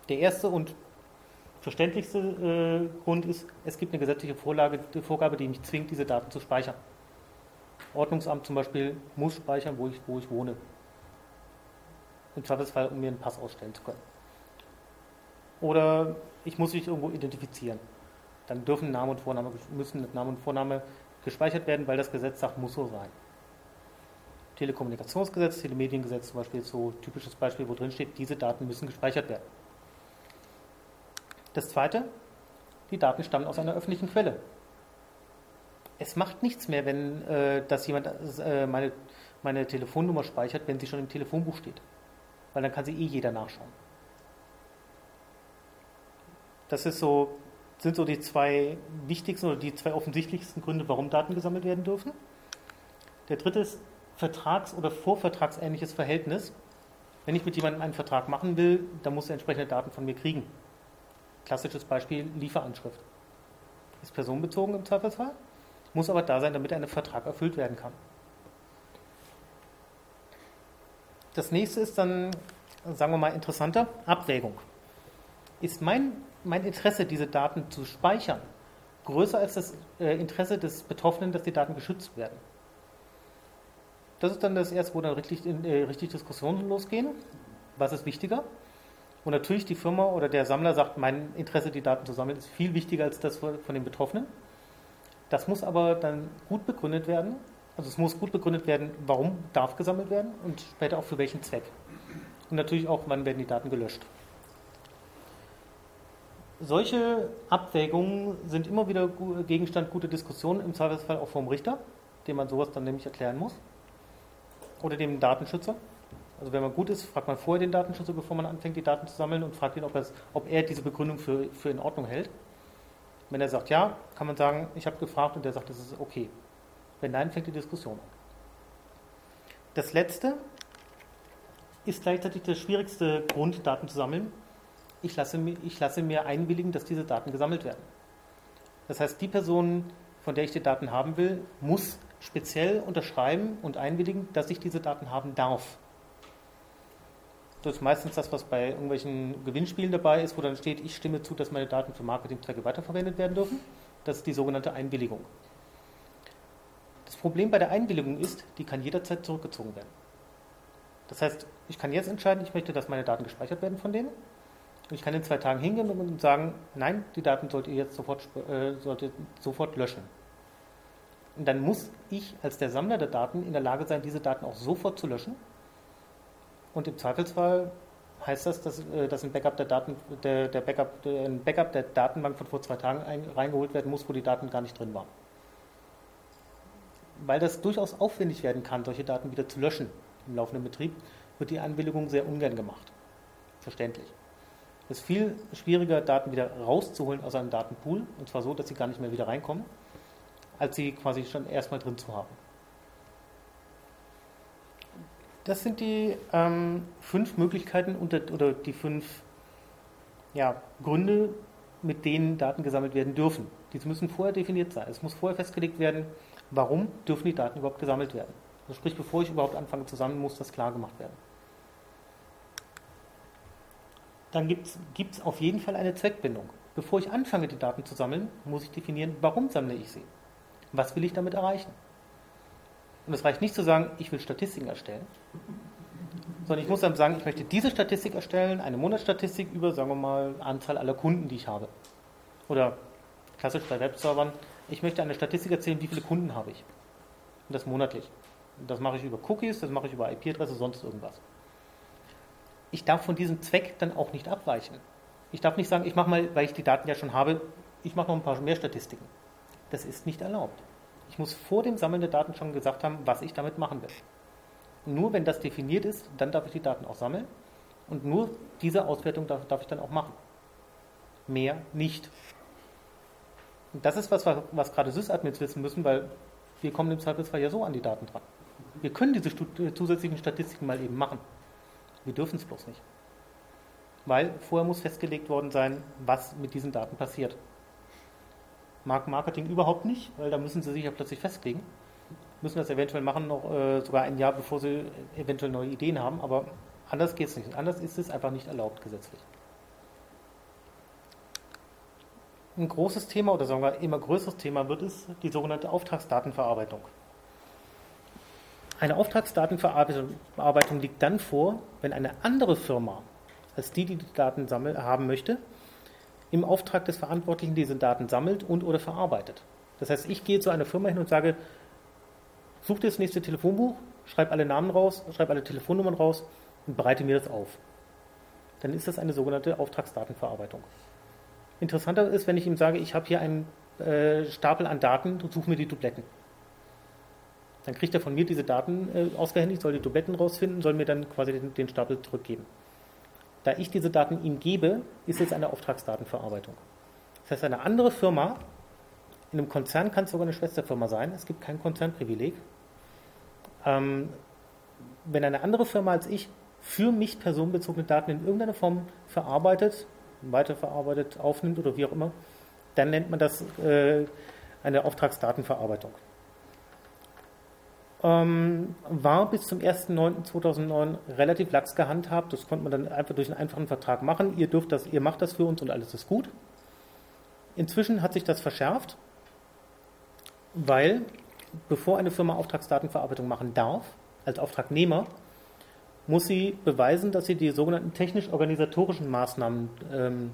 Der erste und verständlichste äh, Grund ist, es gibt eine gesetzliche Vorlage, die Vorgabe, die mich zwingt, diese Daten zu speichern. Ordnungsamt zum Beispiel muss speichern, wo ich, wo ich wohne. Im Zweifelsfall, um mir einen Pass ausstellen zu können oder ich muss mich irgendwo identifizieren. Dann dürfen Name und Vorname, müssen Name und Vorname gespeichert werden, weil das Gesetz sagt, muss so sein. Telekommunikationsgesetz, Telemediengesetz zum Beispiel so ein typisches Beispiel, wo drin steht, diese Daten müssen gespeichert werden. Das zweite, die Daten stammen aus einer öffentlichen Quelle. Es macht nichts mehr, wenn äh, dass jemand äh, meine, meine Telefonnummer speichert, wenn sie schon im Telefonbuch steht. Weil dann kann sie eh jeder nachschauen. Das ist so sind so die zwei wichtigsten oder die zwei offensichtlichsten Gründe, warum Daten gesammelt werden dürfen. Der dritte ist vertrags- oder vorvertragsähnliches Verhältnis. Wenn ich mit jemandem einen Vertrag machen will, dann muss er entsprechende Daten von mir kriegen. Klassisches Beispiel Lieferanschrift. Ist personenbezogen im Zweifelsfall, muss aber da sein, damit ein Vertrag erfüllt werden kann. Das nächste ist dann, sagen wir mal, interessanter, Abwägung. Ist mein, mein Interesse, diese Daten zu speichern, größer als das äh, Interesse des Betroffenen, dass die Daten geschützt werden? Das ist dann das erste, wo dann richtig, äh, richtig Diskussionen losgehen. Was ist wichtiger? Und natürlich die Firma oder der Sammler sagt, mein Interesse, die Daten zu sammeln, ist viel wichtiger als das von den Betroffenen. Das muss aber dann gut begründet werden. Also es muss gut begründet werden, warum darf gesammelt werden und später auch für welchen Zweck. Und natürlich auch, wann werden die Daten gelöscht. Solche Abwägungen sind immer wieder Gegenstand guter Diskussionen, im Zweifelsfall auch vom Richter, dem man sowas dann nämlich erklären muss. Oder dem Datenschützer. Also wenn man gut ist, fragt man vorher den Datenschützer, bevor man anfängt, die Daten zu sammeln und fragt ihn, ob, ob er diese Begründung für, für in Ordnung hält. Wenn er sagt ja, kann man sagen, ich habe gefragt und der sagt, das ist okay. Wenn nein, fängt die Diskussion an. Das letzte ist gleichzeitig der schwierigste Grund, Daten zu sammeln. Ich lasse, mir, ich lasse mir einwilligen, dass diese Daten gesammelt werden. Das heißt, die Person, von der ich die Daten haben will, muss speziell unterschreiben und einwilligen, dass ich diese Daten haben darf. Das ist meistens das, was bei irgendwelchen Gewinnspielen dabei ist, wo dann steht, ich stimme zu, dass meine Daten für Marketingzwecke weiterverwendet werden dürfen. Das ist die sogenannte Einwilligung. Das Problem bei der Einwilligung ist, die kann jederzeit zurückgezogen werden. Das heißt, ich kann jetzt entscheiden, ich möchte, dass meine Daten gespeichert werden von denen. Ich kann in zwei Tagen hingehen und sagen, nein, die Daten sollt ihr jetzt sofort, äh, solltet sofort löschen. Und dann muss ich als der Sammler der Daten in der Lage sein, diese Daten auch sofort zu löschen und im Zweifelsfall heißt das, dass, äh, dass ein Backup der Daten, der, der Backup, der, ein Backup der Datenbank von vor zwei Tagen ein, reingeholt werden muss, wo die Daten gar nicht drin waren. Weil das durchaus aufwendig werden kann, solche Daten wieder zu löschen im laufenden Betrieb, wird die Einwilligung sehr ungern gemacht. Verständlich. Es ist viel schwieriger, Daten wieder rauszuholen aus einem Datenpool, und zwar so, dass sie gar nicht mehr wieder reinkommen, als sie quasi schon erstmal drin zu haben. Das sind die ähm, fünf Möglichkeiten unter, oder die fünf ja, Gründe, mit denen Daten gesammelt werden dürfen. Diese müssen vorher definiert sein. Es muss vorher festgelegt werden, warum dürfen die Daten überhaupt gesammelt werden. Also sprich, bevor ich überhaupt anfange zu sammeln, muss das klar gemacht werden. Dann gibt es auf jeden Fall eine Zweckbindung. Bevor ich anfange, die Daten zu sammeln, muss ich definieren, warum sammle ich sie. Was will ich damit erreichen? Und es reicht nicht zu sagen, ich will Statistiken erstellen, sondern ich muss dann sagen, ich möchte diese Statistik erstellen, eine Monatsstatistik über, sagen wir mal, Anzahl aller Kunden, die ich habe. Oder klassisch bei Webservern, ich möchte eine Statistik erzählen, wie viele Kunden habe ich. Und das monatlich. Und das mache ich über Cookies, das mache ich über IP-Adresse, sonst irgendwas. Ich darf von diesem Zweck dann auch nicht abweichen. Ich darf nicht sagen, ich mache mal, weil ich die Daten ja schon habe, ich mache noch ein paar mehr Statistiken. Das ist nicht erlaubt. Ich muss vor dem Sammeln der Daten schon gesagt haben, was ich damit machen will. Nur wenn das definiert ist, dann darf ich die Daten auch sammeln. Und nur diese Auswertung darf, darf ich dann auch machen. Mehr nicht. Und das ist was, was gerade Sysadmins wissen müssen, weil wir kommen im Zweifelsfall ja so an die Daten dran. Wir können diese zusätzlichen Statistiken mal eben machen. Wir dürfen es bloß nicht. Weil vorher muss festgelegt worden sein, was mit diesen Daten passiert. Mag Marketing überhaupt nicht, weil da müssen sie sich ja plötzlich festlegen. Müssen das eventuell machen, noch äh, sogar ein Jahr bevor sie eventuell neue Ideen haben, aber anders geht es nicht. Anders ist es einfach nicht erlaubt gesetzlich. Ein großes Thema oder sagen wir immer größeres Thema wird es die sogenannte Auftragsdatenverarbeitung. Eine Auftragsdatenverarbeitung liegt dann vor, wenn eine andere Firma als die, die die Daten sammeln, haben möchte, im Auftrag des Verantwortlichen diese Daten sammelt und oder verarbeitet. Das heißt, ich gehe zu einer Firma hin und sage, such dir das nächste Telefonbuch, schreib alle Namen raus, schreib alle Telefonnummern raus und bereite mir das auf. Dann ist das eine sogenannte Auftragsdatenverarbeitung. Interessanter ist, wenn ich ihm sage, ich habe hier einen äh, Stapel an Daten, such mir die Dubletten. Dann kriegt er von mir diese Daten äh, ausgehändigt, soll die Dubletten rausfinden, soll mir dann quasi den, den Stapel zurückgeben. Da ich diese Daten ihm gebe, ist es eine Auftragsdatenverarbeitung. Das Das heißt, eine andere Firma, in einem Konzern kann es sogar eine Schwesterfirma sein, es gibt kein Konzernprivileg. Ähm, wenn eine andere Firma als ich für mich personenbezogene Daten in irgendeiner Form verarbeitet, weiterverarbeitet, aufnimmt oder wie auch immer, dann nennt man das äh, eine Auftragsdatenverarbeitung. Ähm, war bis zum 1.9.2009 relativ lax gehandhabt. Das konnte man dann einfach durch einen einfachen Vertrag machen. Ihr dürft das, ihr macht das für uns und alles ist gut. Inzwischen hat sich das verschärft, weil bevor eine Firma Auftragsdatenverarbeitung machen darf, als Auftragnehmer, muss sie beweisen, dass sie die sogenannten technisch-organisatorischen Maßnahmen ähm,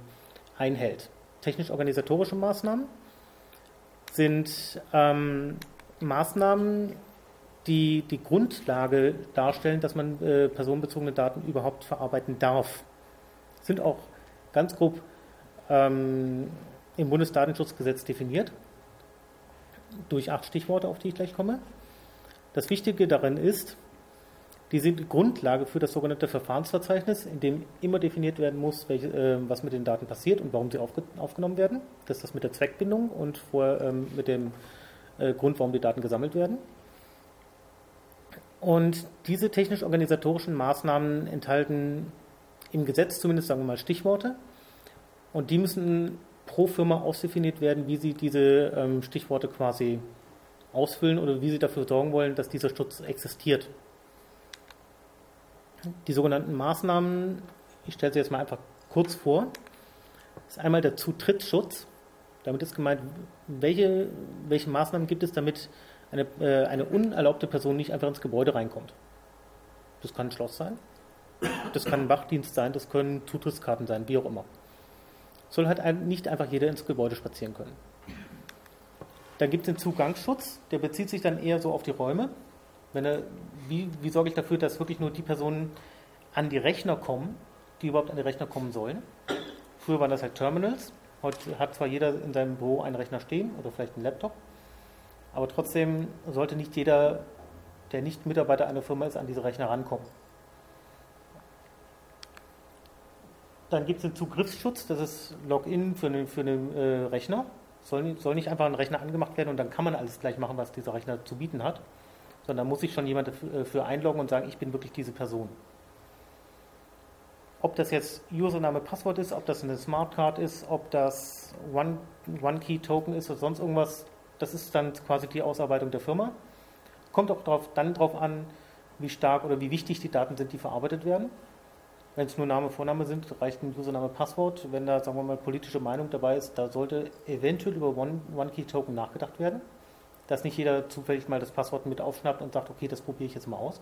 einhält. Technisch-organisatorische Maßnahmen sind ähm, Maßnahmen, die die Grundlage darstellen, dass man äh, personenbezogene Daten überhaupt verarbeiten darf. Sind auch ganz grob ähm, im Bundesdatenschutzgesetz definiert, durch acht Stichworte, auf die ich gleich komme. Das Wichtige darin ist, die sind die Grundlage für das sogenannte Verfahrensverzeichnis, in dem immer definiert werden muss, welche, äh, was mit den Daten passiert und warum sie aufge aufgenommen werden. Das ist das mit der Zweckbindung und vorher ähm, mit dem äh, Grund, warum die Daten gesammelt werden. Und diese technisch-organisatorischen Maßnahmen enthalten im Gesetz zumindest, sagen wir mal, Stichworte. Und die müssen pro Firma ausdefiniert werden, wie sie diese ähm, Stichworte quasi ausfüllen oder wie sie dafür sorgen wollen, dass dieser Schutz existiert die sogenannten Maßnahmen, ich stelle sie jetzt mal einfach kurz vor, ist einmal der Zutrittsschutz. Damit ist gemeint, welche, welche Maßnahmen gibt es, damit eine, äh, eine unerlaubte Person nicht einfach ins Gebäude reinkommt. Das kann ein Schloss sein, das kann ein Wachdienst sein, das können Zutrittskarten sein, wie auch immer. Soll halt ein, nicht einfach jeder ins Gebäude spazieren können. Dann gibt es den Zugangsschutz, der bezieht sich dann eher so auf die Räume. Wenn er, wie, wie sorge ich dafür, dass wirklich nur die Personen an die Rechner kommen, die überhaupt an die Rechner kommen sollen? Früher waren das halt Terminals. Heute hat zwar jeder in seinem Büro einen Rechner stehen oder vielleicht einen Laptop, aber trotzdem sollte nicht jeder, der nicht Mitarbeiter einer Firma ist, an diese Rechner rankommen. Dann gibt es den Zugriffsschutz, das ist Login für einen, für äh, Rechner. Soll, soll nicht einfach ein Rechner angemacht werden und dann kann man alles gleich machen, was dieser Rechner zu bieten hat sondern muss sich schon jemand dafür äh, einloggen und sagen, ich bin wirklich diese Person. Ob das jetzt Username, Passwort ist, ob das eine Smartcard ist, ob das One-Key-Token ist oder sonst irgendwas, das ist dann quasi die Ausarbeitung der Firma. Kommt auch drauf, dann darauf an, wie stark oder wie wichtig die Daten sind, die verarbeitet werden. Wenn es nur Name, Vorname sind, reicht ein Username, Passwort. Wenn da, sagen wir mal, politische Meinung dabei ist, da sollte eventuell über One-Key-Token nachgedacht werden dass nicht jeder zufällig mal das Passwort mit aufschnappt und sagt, okay, das probiere ich jetzt mal aus.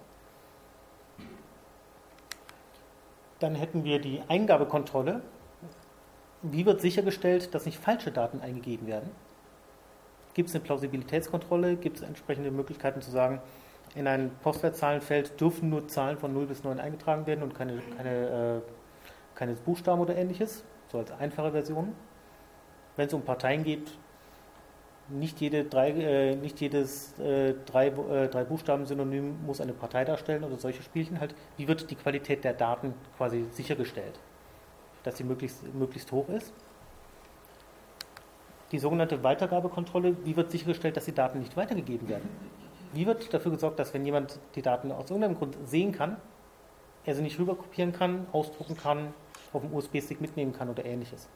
Dann hätten wir die Eingabekontrolle. Wie wird sichergestellt, dass nicht falsche Daten eingegeben werden? Gibt es eine Plausibilitätskontrolle? Gibt es entsprechende Möglichkeiten zu sagen, in ein Postleitzahlenfeld dürfen nur Zahlen von 0 bis 9 eingetragen werden und keine, keine, äh, keine Buchstaben oder ähnliches, so als einfache Version. Wenn es um Parteien geht, nicht, jede drei, äh, nicht jedes äh, drei, äh, drei Buchstaben-Synonym muss eine Partei darstellen oder solche Spielchen halt. Wie wird die Qualität der Daten quasi sichergestellt? Dass sie möglichst, möglichst hoch ist. Die sogenannte Weitergabekontrolle, wie wird sichergestellt, dass die Daten nicht weitergegeben werden? Wie wird dafür gesorgt, dass wenn jemand die Daten aus irgendeinem Grund sehen kann, er sie nicht rüberkopieren kann, ausdrucken kann, auf dem USB-Stick mitnehmen kann oder ähnliches?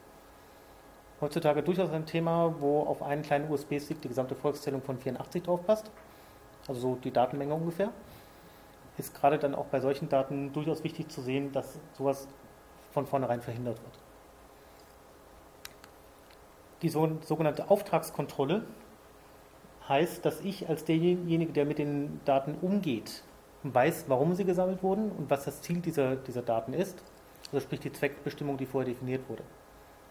heutzutage durchaus ein Thema, wo auf einen kleinen USB-Stick die gesamte Volkszählung von 84 drauf passt. Also so die Datenmenge ungefähr. Ist gerade dann auch bei solchen Daten durchaus wichtig zu sehen, dass sowas von vornherein verhindert wird. Die sogenannte Auftragskontrolle heißt, dass ich als derjenige, der mit den Daten umgeht, weiß, warum sie gesammelt wurden und was das Ziel dieser, dieser Daten ist. Also sprich die Zweckbestimmung, die vorher definiert wurde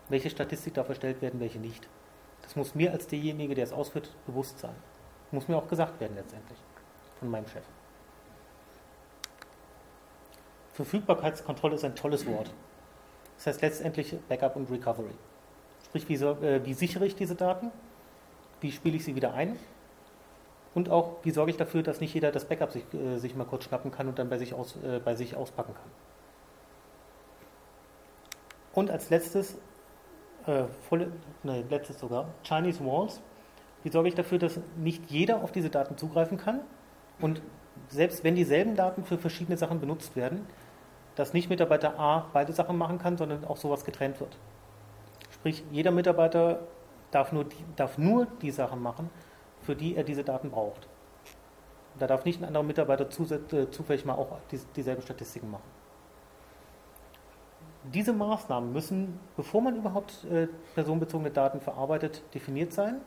welche Statistik darf erstellt werden, welche nicht. Das muss mir als derjenige, der es ausführt, bewusst sein. Muss mir auch gesagt werden letztendlich von meinem Chef. Verfügbarkeitskontrolle ist ein tolles Wort. Das heißt letztendlich Backup und Recovery. Sprich, wie, äh, wie sichere ich diese Daten? Wie spiele ich sie wieder ein? Und auch, wie sorge ich dafür, dass nicht jeder das Backup sich, äh, sich mal kurz schnappen kann und dann bei sich, aus, äh, bei sich auspacken kann? Und als letztes äh, volle, nee, letztes sogar, Chinese Walls. Wie sorge ich dafür, dass nicht jeder auf diese Daten zugreifen kann und selbst wenn dieselben Daten für verschiedene Sachen benutzt werden, dass nicht Mitarbeiter A beide Sachen machen kann, sondern auch sowas getrennt wird. Sprich, jeder Mitarbeiter darf nur die, darf nur die Sachen machen, für die er diese Daten braucht. Da darf nicht ein anderer Mitarbeiter äh, zufällig mal auch dieselben Statistiken machen. Diese Maßnahmen müssen, bevor man überhaupt äh, personenbezogene Daten verarbeitet, definiert sein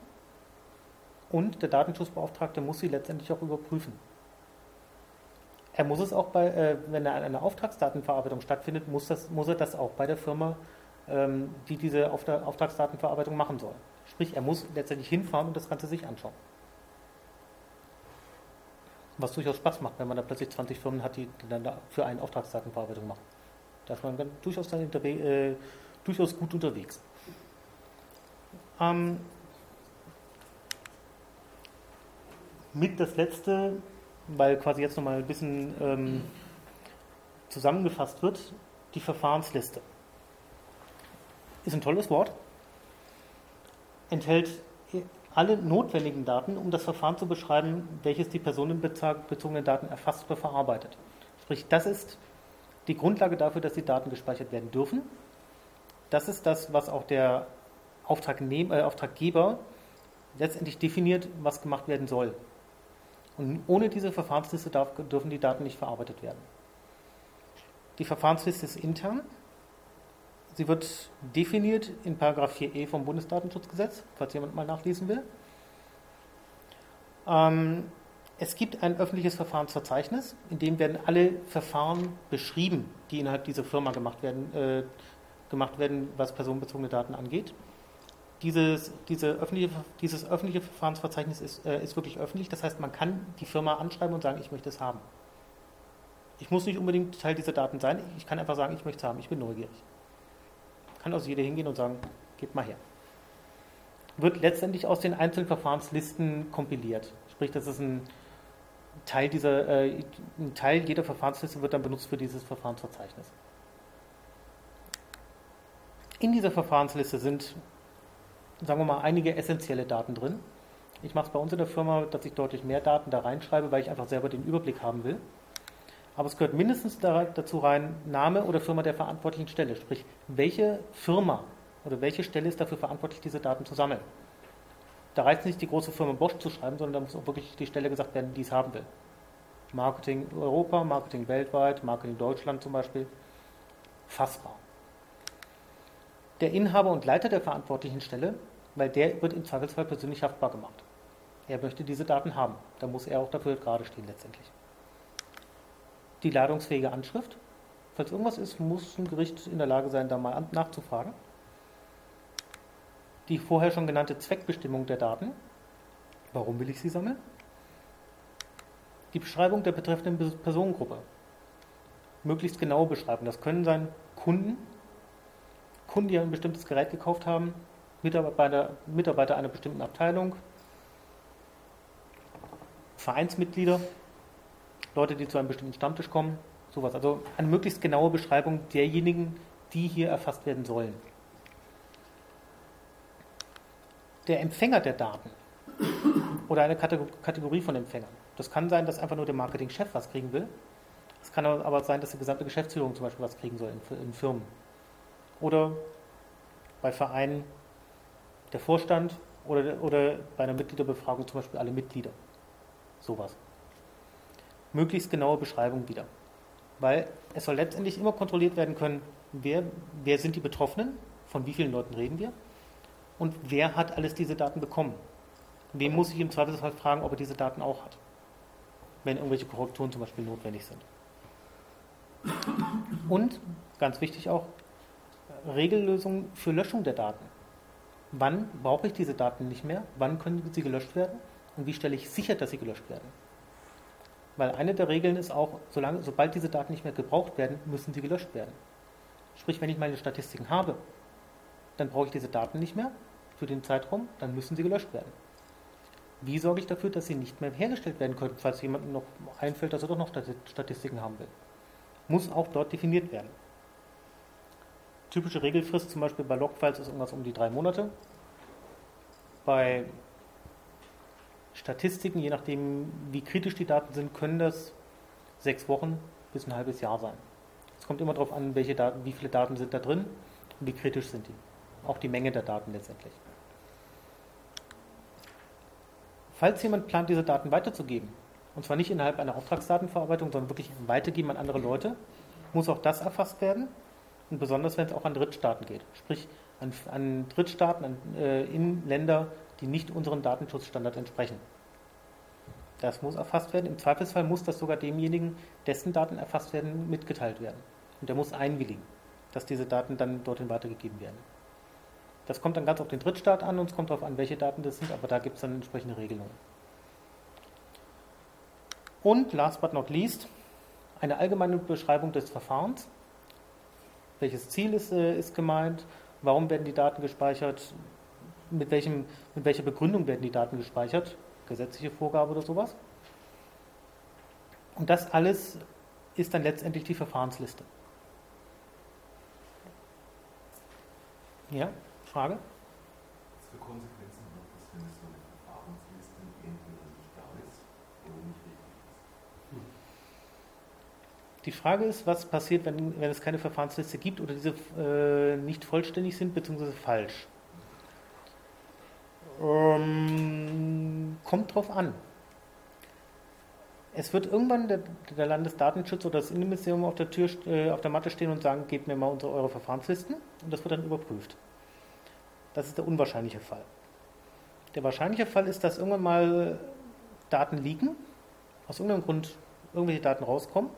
und der Datenschutzbeauftragte muss sie letztendlich auch überprüfen. Er muss es auch bei, äh, wenn eine Auftragsdatenverarbeitung stattfindet, muss, das, muss er das auch bei der Firma, ähm, die diese Auftragsdatenverarbeitung machen soll. Sprich, er muss letztendlich hinfahren und das Ganze sich anschauen. Was durchaus Spaß macht, wenn man da plötzlich 20 Firmen hat, die dann für eine Auftragsdatenverarbeitung machen. Da ist man dann durchaus, dann äh, durchaus gut unterwegs. Ähm, mit das letzte, weil quasi jetzt nochmal ein bisschen ähm, zusammengefasst wird, die Verfahrensliste. Ist ein tolles Wort, enthält alle notwendigen Daten, um das Verfahren zu beschreiben, welches die personenbezogenen Daten erfasst oder verarbeitet. Sprich, das ist die Grundlage dafür, dass die Daten gespeichert werden dürfen. Das ist das, was auch der Auftragnehmer, äh, Auftraggeber letztendlich definiert, was gemacht werden soll. Und ohne diese Verfahrensliste darf, dürfen die Daten nicht verarbeitet werden. Die Verfahrensliste ist intern. Sie wird definiert in 4e vom Bundesdatenschutzgesetz, falls jemand mal nachlesen will. Ähm, es gibt ein öffentliches Verfahrensverzeichnis, in dem werden alle Verfahren beschrieben, die innerhalb dieser Firma gemacht werden, äh, gemacht werden was personenbezogene Daten angeht. Dieses, diese öffentliche, dieses öffentliche Verfahrensverzeichnis ist, äh, ist wirklich öffentlich. Das heißt, man kann die Firma anschreiben und sagen, ich möchte es haben. Ich muss nicht unbedingt Teil dieser Daten sein. Ich kann einfach sagen, ich möchte es haben. Ich bin neugierig. Kann also jeder hingehen und sagen, gebt mal her. Wird letztendlich aus den einzelnen Verfahrenslisten kompiliert. Sprich, das ist ein Teil, dieser, äh, ein Teil jeder Verfahrensliste wird dann benutzt für dieses Verfahrensverzeichnis. In dieser Verfahrensliste sind sagen wir mal, einige essentielle Daten drin. Ich mache es bei uns in der Firma, dass ich deutlich mehr Daten da reinschreibe, weil ich einfach selber den Überblick haben will. Aber es gehört mindestens dazu rein Name oder Firma der verantwortlichen Stelle. Sprich, welche Firma oder welche Stelle ist dafür verantwortlich, diese Daten zu sammeln. Da reicht es nicht, die große Firma Bosch zu schreiben, sondern da muss auch wirklich die Stelle gesagt werden, die es haben will. Marketing Europa, Marketing weltweit, Marketing Deutschland zum Beispiel. Fassbar. Der Inhaber und Leiter der verantwortlichen Stelle weil der wird im Zweifelsfall persönlich haftbar gemacht. Er möchte diese Daten haben. Da muss er auch dafür gerade stehen letztendlich. Die ladungsfähige Anschrift. Falls irgendwas ist, muss ein Gericht in der Lage sein, da mal nachzufragen. Die vorher schon genannte Zweckbestimmung der Daten. Warum will ich sie sammeln? Die Beschreibung der betreffenden Personengruppe. Möglichst genaue Beschreibung. Das können sein Kunden, Kunden, die ein bestimmtes Gerät gekauft haben, Mitarbeiter, Mitarbeiter einer bestimmten Abteilung, Vereinsmitglieder, Leute, die zu einem bestimmten Stammtisch kommen, sowas. Also eine möglichst genaue Beschreibung derjenigen, die hier erfasst werden sollen. Der Empfänger der Daten oder eine Kategorie von Empfängern. Das kann sein, dass einfach nur der Marketingchef was kriegen will. Es kann aber sein, dass die gesamte Geschäftsführung zum Beispiel was kriegen soll in, Firmen. Oder bei Vereinen der Vorstand oder, oder bei einer Mitgliederbefragung zum Beispiel alle Mitglieder. Sowas. Möglichst genaue Beschreibung wieder. Weil es soll letztendlich immer kontrolliert werden können, wer, wer sind die Betroffenen, von wie vielen Leuten reden wir und wer hat alles diese Daten bekommen. Wem muss ich im Zweifelsfall fragen, ob er diese Daten auch hat, wenn irgendwelche Korrekturen zum Beispiel notwendig sind. Und, ganz wichtig auch, Regellösungen für Löschung der Daten wann brauche ich diese Daten nicht mehr, wann können sie gelöscht werden und wie stelle ich sicher, dass sie gelöscht werden. Weil eine der Regeln ist auch, solange, sobald diese Daten nicht mehr gebraucht werden, müssen sie gelöscht werden. Sprich, wenn ich meine Statistiken habe, dann brauche ich diese Daten nicht mehr für den Zeitraum, dann müssen sie gelöscht werden. Wie sorge ich dafür, dass sie nicht mehr hergestellt werden können, falls jemandem noch einfällt, dass er doch noch Statistiken haben will? Muss auch dort definiert werden. typische Regelfrist zum Beispiel bei Logfiles ist irgendwas um die drei Monate. Bei Statistiken, je nachdem wie kritisch die Daten sind, können das sechs Wochen bis ein halbes Jahr sein. Es kommt immer darauf an, welche Daten, wie viele Daten sind da drin und wie kritisch sind die. Auch die Menge der Daten letztendlich. Falls jemand plant, diese Daten weiterzugeben, und zwar nicht innerhalb einer Auftragsdatenverarbeitung, sondern wirklich weitergeben an andere Leute, muss auch das erfasst werden. Und besonders, wenn es auch an Drittstaaten geht. Sprich, an, an Drittstaaten an, äh, in Länder, die nicht unseren Datenschutzstandard entsprechen. Das muss erfasst werden. Im Zweifelsfall muss das sogar demjenigen, dessen Daten erfasst werden, mitgeteilt werden. Und der muss einwilligen, dass diese Daten dann dorthin weitergegeben werden. Das kommt dann ganz auf den Drittstaat an und es kommt darauf an, welche Daten das sind, aber da gibt es dann entsprechende Regelungen. Und last but not least, eine allgemeine Beschreibung des Verfahrens. Welches Ziel ist, äh, ist gemeint? Warum werden die Daten gespeichert? Mit, welchem, mit welcher Begründung werden die Daten gespeichert? Gesetzliche Vorgabe oder sowas. Und das alles ist dann letztendlich die Verfahrensliste. Ja, Frage?
Was für Konsequenzen hat das, wenn es so eine Verfahrensliste entweder nicht da ist oder nicht richtig ist?
Die Frage ist, was passiert, wenn, wenn es keine Verfahrensliste gibt oder diese äh, nicht vollständig sind bzw. falsch. Ähm, kommt drauf an. Es wird irgendwann der, der Landesdatenschutz oder das Innenministerium auf der Tür, äh, auf der Matte stehen und sagen, gebt mir mal unsere, eure Verfahrenslisten und das wird dann überprüft. Das ist der unwahrscheinliche Fall. Der wahrscheinliche Fall ist, dass irgendwann mal Daten liegen, aus irgendeinem Grund irgendwelche Daten rauskommen.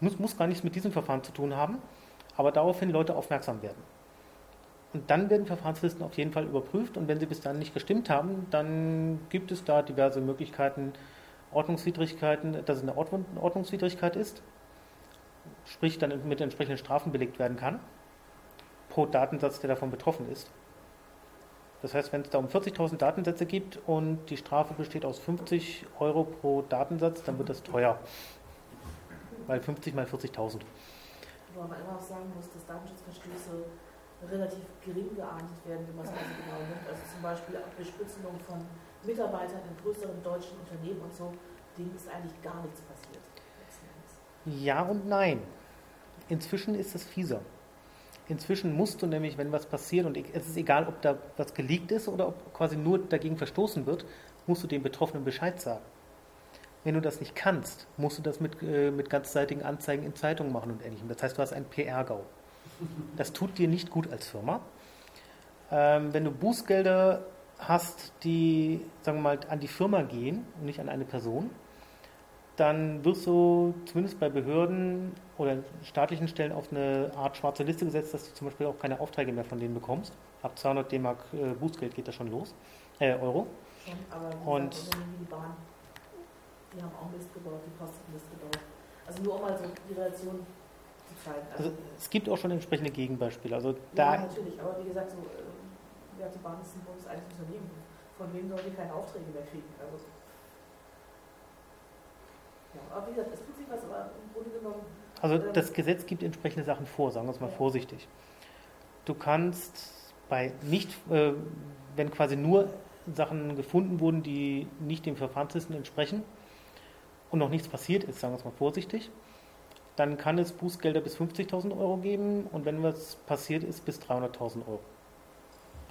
Muss, muss gar nichts mit diesem Verfahren zu tun haben, aber daraufhin Leute aufmerksam werden. Und dann werden Verfahrenslisten auf jeden Fall überprüft und wenn sie bis dahin nicht gestimmt haben, dann gibt es da diverse Möglichkeiten, Ordnungswidrigkeiten, dass es eine Ordnungswidrigkeit ist, sprich dann mit entsprechenden Strafen belegt werden kann, pro Datensatz, der davon betroffen ist. Das heißt, wenn es da um 40.000 Datensätze gibt und die Strafe besteht aus 50 Euro pro Datensatz, dann wird das teuer. Weil 50 mal 40.000.
Wobei man immer auch sagen muss, dass Datenschutzverstöße relativ gering geahndet werden, wenn man es also genau nimmt. Also zum Beispiel Bespitzelung von Mitarbeitern in größeren deutschen Unternehmen und so, denen ist eigentlich gar nichts passiert.
Ja und nein. Inzwischen ist es fieser. Inzwischen musst du nämlich, wenn was passiert, und es ist egal, ob da was geleakt ist oder ob quasi nur dagegen verstoßen wird, musst du dem Betroffenen Bescheid sagen. Wenn du das nicht kannst, musst du das mit, äh, mit ganzseitigen Anzeigen in Zeitungen machen und ähnlichem. Das heißt, du hast einen PR-GAU. Das tut dir nicht gut als Firma. Ähm, wenn du Bußgelder hast, die, sagen wir mal, an die Firma gehen und nicht an eine Person, dann wirst du zumindest bei Behörden oder staatlichen Stellen auf eine Art schwarze Liste gesetzt, dass du zum Beispiel auch keine Aufträge mehr von denen bekommst. Ab 200 D-Mark äh, Bußgeld geht das schon los, äh, Euro.
Schon, aber
Und-
gesagt, wie die Bahn, die haben auch Mist gebaut, die Post hat Mist gebaut. Also nur um mal so die Relation zeigen.
Also es gibt auch schon entsprechende Gegenbeispiele. Also
ja,
da,
natürlich, aber wie gesagt, so, ähm, ja, die Bahn ist ein bundeseigenes Unternehmen. Von wem sollen die keine Aufträge mehr kriegen? Also, ja, aber wie gesagt, es tut sich was, aber im Grunde genommen
also das Gesetz gibt entsprechende Sachen vor, sagen wir es mal
Ja.
vorsichtig. Du kannst bei nicht, äh, wenn quasi nur Sachen gefunden wurden, die nicht dem Verfahrenslisten entsprechen und noch nichts passiert ist, sagen wir es mal vorsichtig, dann kann es Bußgelder bis 50.000 Euro geben und wenn was passiert ist, bis 300.000 Euro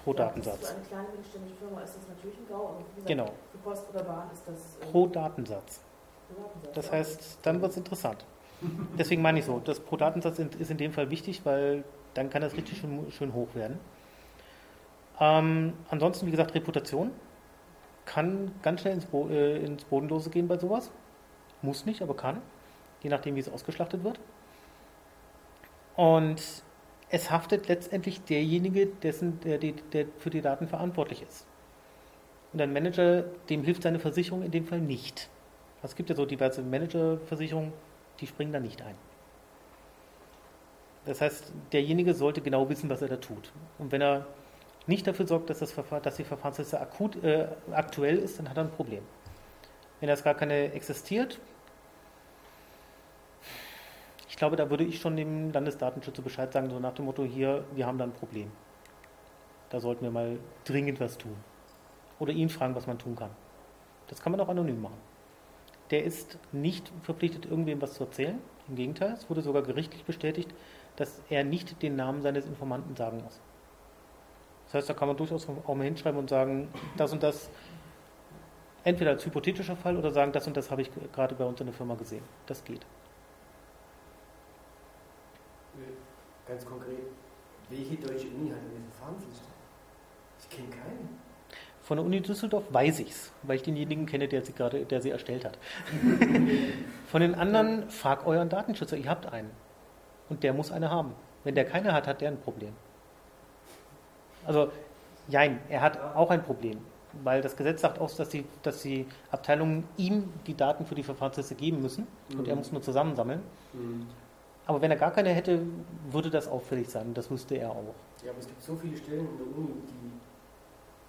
pro
Ja,
Datensatz.
Für eine kleine mittelständische Firma ist das natürlich ein GAU, aber wie gesagt,
Genau,
für Post oder Bahn ist das äh,
pro Datensatz.
pro Datensatz.
Das heißt, dann wird es interessant. Deswegen meine ich so, das pro Datensatz ist in dem Fall wichtig, weil dann kann das richtig schön, schön hoch werden. Ähm, ansonsten, wie gesagt, Reputation kann ganz schnell ins, Bo äh, ins Bodenlose gehen bei sowas. Muss nicht, aber kann, je nachdem, wie es ausgeschlachtet wird. Und es haftet letztendlich derjenige, dessen, der, die- der für die Daten verantwortlich ist. Und ein Manager, dem hilft seine Versicherung in dem Fall nicht. Es gibt ja so diverse Managerversicherungen, die springen da nicht ein. Das heißt, derjenige sollte genau wissen, was er da tut. Und wenn er nicht dafür sorgt, dass, das Verfahren, dass die Verfahrensliste akut, äh, aktuell ist, dann hat er ein Problem. Wenn das gar keine existiert, ich glaube, da würde ich schon dem Landesdatenschützer Bescheid sagen, so nach dem Motto, hier, wir haben da ein Problem. Da sollten wir mal dringend was tun. Oder ihn fragen, was man tun kann. Das kann man auch anonym machen. Der ist nicht verpflichtet, irgendwem was zu erzählen. Im Gegenteil, es wurde sogar gerichtlich bestätigt, dass er nicht den Namen seines Informanten sagen muss. Das heißt, da kann man durchaus auch mal hinschreiben und sagen, das und das, entweder als hypothetischer Fall oder sagen, das und das habe ich gerade bei uns in der Firma gesehen. Das geht.
Ganz konkret, welche deutsche Uni hat eine Verfahrensliste? Ich kenne keine.
Von der Uni Düsseldorf weiß ich es, weil ich denjenigen kenne, der sie gerade, der sie erstellt hat. Von den anderen frag euren Datenschützer, ihr habt einen. Und der muss eine haben. Wenn der keine hat, hat der ein Problem. Also, nein, er hat auch ein Problem. Weil das Gesetz sagt auch, dass die, dass die Abteilungen ihm die Daten für die Verfahrensliste geben müssen und er muss nur zusammensammeln.
Mhm.
Aber wenn er gar keine hätte, würde das auffällig sein das wüsste er auch.
Ja, aber es gibt so viele Stellen in der Uni, die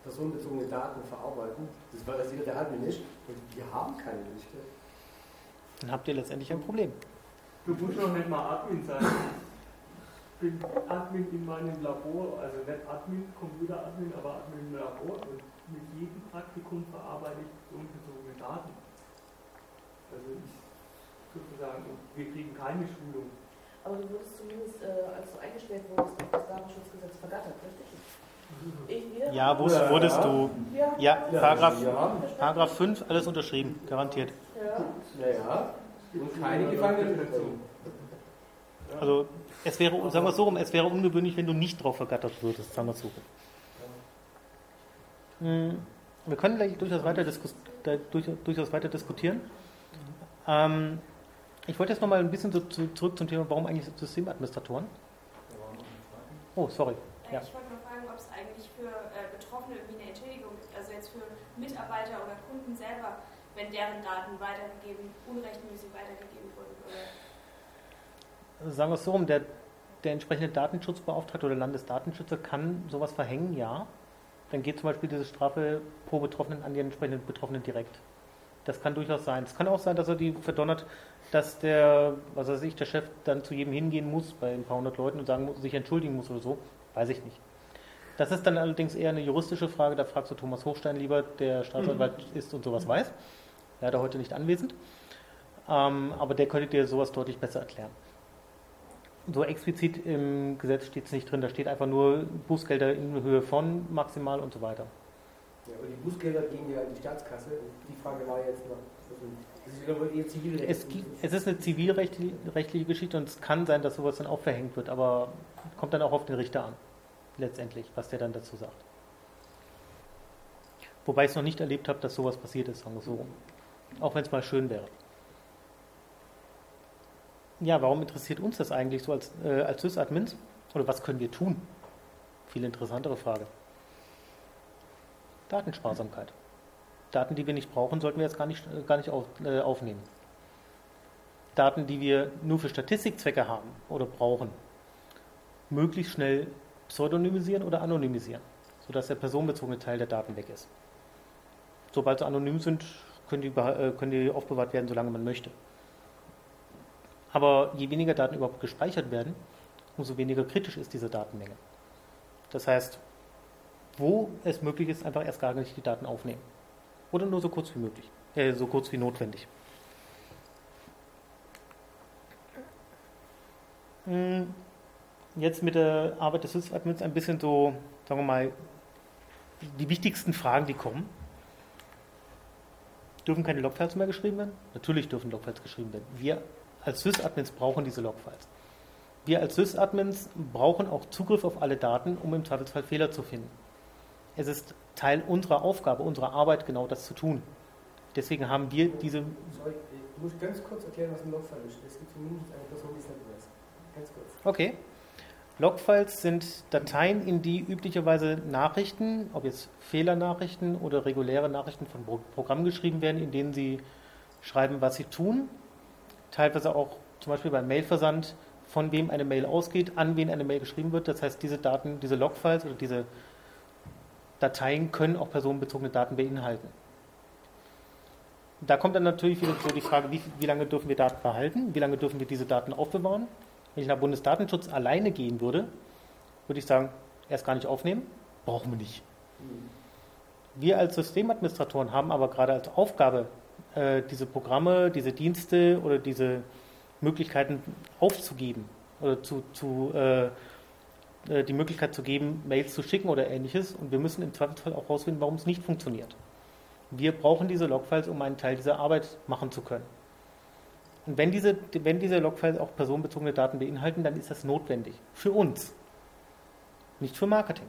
personenbezogene Daten verarbeiten. Das war das jeder der Admin nicht. Und wir haben keine Liste.
Dann habt ihr letztendlich ein Problem.
Du musst doch nicht mal Admin sein. Ich bin Admin in meinem Labor, also nicht Admin, Computeradmin, aber Admin im Labor und mit jedem Praktikum verarbeite ich personenbezogene Daten. Also ich sozusagen, wir kriegen keine Schulung.
Aber du wurdest zumindest, äh, als du eingestellt wurdest, auf das Datenschutzgesetz vergattert, richtig? Ich, wir?
Ja, wurdest, wurdest du.
Ja,
Ja, Paragraph,
Ja,
Paragraph 5, alles unterschrieben, garantiert.
ja.
naja. Und keine Gefangenen dazu.
Also es wäre, sagen wir es so rum, es wäre ungewöhnlich, wenn du nicht drauf vergattert würdest, sagen wir es so rum. Hm, Wir können gleich durchaus weiter, diskus durchaus weiter diskutieren. Ähm, ich wollte jetzt noch mal ein bisschen so zu, zurück zum Thema, warum eigentlich Systemadministratoren? Oh, sorry. Ja.
Ich wollte nur fragen, ob es eigentlich für äh, Betroffene irgendwie eine Entschädigung gibt, also jetzt für Mitarbeiter oder Kunden selber, wenn deren Daten weitergegeben, unrechtmäßig weitergegeben wurden. Oder
Sagen wir es so rum, der, der entsprechende Datenschutzbeauftragte oder Landesdatenschützer kann sowas verhängen, ja. Dann geht zum Beispiel diese Strafe pro Betroffenen an die entsprechenden Betroffenen direkt. Das kann durchaus sein. Es kann auch sein, dass er die verdonnert, dass der, was weiß ich, der Chef dann zu jedem hingehen muss bei ein paar hundert Leuten und sagen muss, sich entschuldigen muss oder so. Weiß ich nicht. Das ist dann allerdings eher eine juristische Frage. Da fragst du Thomas Hochstein lieber, der Staatsanwalt ist und sowas weiß. Leider heute nicht anwesend. Ähm, aber der könnte dir sowas deutlich besser erklären. So explizit im Gesetz steht es nicht drin. Da steht einfach nur Bußgelder in Höhe von maximal und so weiter.
Ja, aber die Bußgelder gehen ja an die Staatskasse. Die Frage war jetzt noch,
Es, es ist eine zivilrechtliche Geschichte und es kann sein, dass sowas dann auch verhängt wird, aber kommt dann auch auf den Richter an, letztendlich, was der dann dazu sagt. Wobei ich es noch nicht erlebt habe, dass sowas passiert ist, sagen wir so. Auch wenn es mal schön wäre. Ja, warum interessiert uns das eigentlich so als, äh, als Sys-Admins? Oder was können wir tun? Viel interessantere Frage. Datensparsamkeit. Daten, die wir nicht brauchen, sollten wir jetzt gar nicht, äh, gar nicht auf, äh, aufnehmen. Daten, die wir nur für Statistikzwecke haben oder brauchen, möglichst schnell pseudonymisieren oder anonymisieren, sodass der personenbezogene Teil der Daten weg ist. Sobald sie anonym sind, können die, äh, können die aufbewahrt werden, solange man möchte. Aber je weniger Daten überhaupt gespeichert werden, umso weniger kritisch ist diese Datenmenge. Das heißt, wo es möglich ist, einfach erst gar nicht die Daten aufnehmen. Oder nur so kurz wie möglich, äh, so kurz wie notwendig. Hm, Jetzt mit der Arbeit des Sys-Admins ein bisschen so, sagen wir mal, die wichtigsten Fragen, die kommen. Dürfen keine Logfiles mehr geschrieben werden? Natürlich dürfen Logfiles geschrieben werden. Wir als Sys-Admins brauchen diese Logfiles. Wir als Sys-Admins brauchen auch Zugriff auf alle Daten, um im Zweifelsfall Fehler zu finden. Es ist Teil unserer Aufgabe, unserer Arbeit, genau das zu tun. Deswegen haben wir diese.
Sorry, ich muss ganz kurz erklären, was ein Logfile ist. Es gibt zumindest eine Person, die es nicht weiß. Ganz kurz.
Okay. Logfiles sind Dateien, in die üblicherweise Nachrichten, ob jetzt Fehlernachrichten oder reguläre Nachrichten von Pro- Programmen geschrieben werden, in denen sie schreiben, was sie tun. Teilweise auch zum Beispiel beim Mailversand, von wem eine Mail ausgeht, an wen eine Mail geschrieben wird. Das heißt, diese Daten, diese Logfiles oder diese Dateien können auch personenbezogene Daten beinhalten. Da kommt dann natürlich wieder so die Frage, wie, wie lange dürfen wir Daten behalten, wie lange dürfen wir diese Daten aufbewahren. Wenn ich nach Bundesdatenschutz alleine gehen würde, würde ich sagen, erst gar nicht aufnehmen, brauchen wir nicht. Wir als Systemadministratoren haben aber gerade als Aufgabe, äh, diese Programme, diese Dienste oder diese Möglichkeiten aufzugeben oder zu, zu äh, die Möglichkeit zu geben, Mails zu schicken oder ähnliches. Und wir müssen im Zweifelsfall auch herausfinden, warum es nicht funktioniert. Wir brauchen diese Logfiles, um einen Teil dieser Arbeit machen zu können. Und wenn diese, wenn diese Logfiles auch personenbezogene Daten beinhalten, dann ist das notwendig. Für uns. Nicht für Marketing.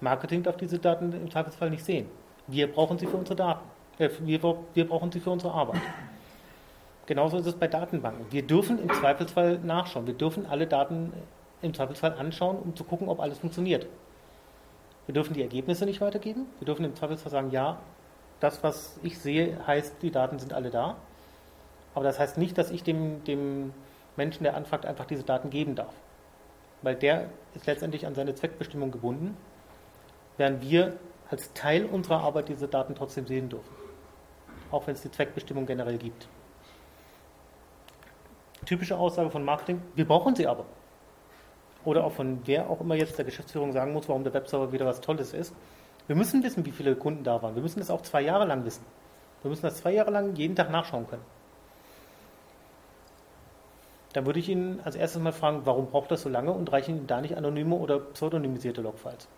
Marketing darf diese Daten im Zweifelsfall nicht sehen. Wir brauchen sie für unsere Daten. Äh, wir, wir brauchen sie für unsere Arbeit. Genauso ist es bei Datenbanken. Wir dürfen im Zweifelsfall nachschauen. Wir dürfen alle Daten im Zweifelsfall anschauen, um zu gucken, ob alles funktioniert. Wir dürfen die Ergebnisse nicht weitergeben. Wir dürfen im Zweifelsfall sagen, ja, das, was ich sehe, heißt, die Daten sind alle da. Aber das heißt nicht, dass ich dem, dem Menschen, der anfragt, einfach diese Daten geben darf. Weil der ist letztendlich an seine Zweckbestimmung gebunden, während wir als Teil unserer Arbeit diese Daten trotzdem sehen dürfen. Auch wenn es die Zweckbestimmung generell gibt. Typische Aussage von Marketing, wir brauchen sie aber oder auch von wer auch immer jetzt der Geschäftsführung sagen muss, warum der Webserver wieder was Tolles ist. Wir müssen wissen, wie viele Kunden da waren. Wir müssen das auch zwei Jahre lang wissen. Wir müssen das zwei Jahre lang jeden Tag nachschauen können. Dann würde ich ihn als erstes mal fragen, warum braucht das so lange und reichen Ihnen da nicht anonyme oder pseudonymisierte Logfiles?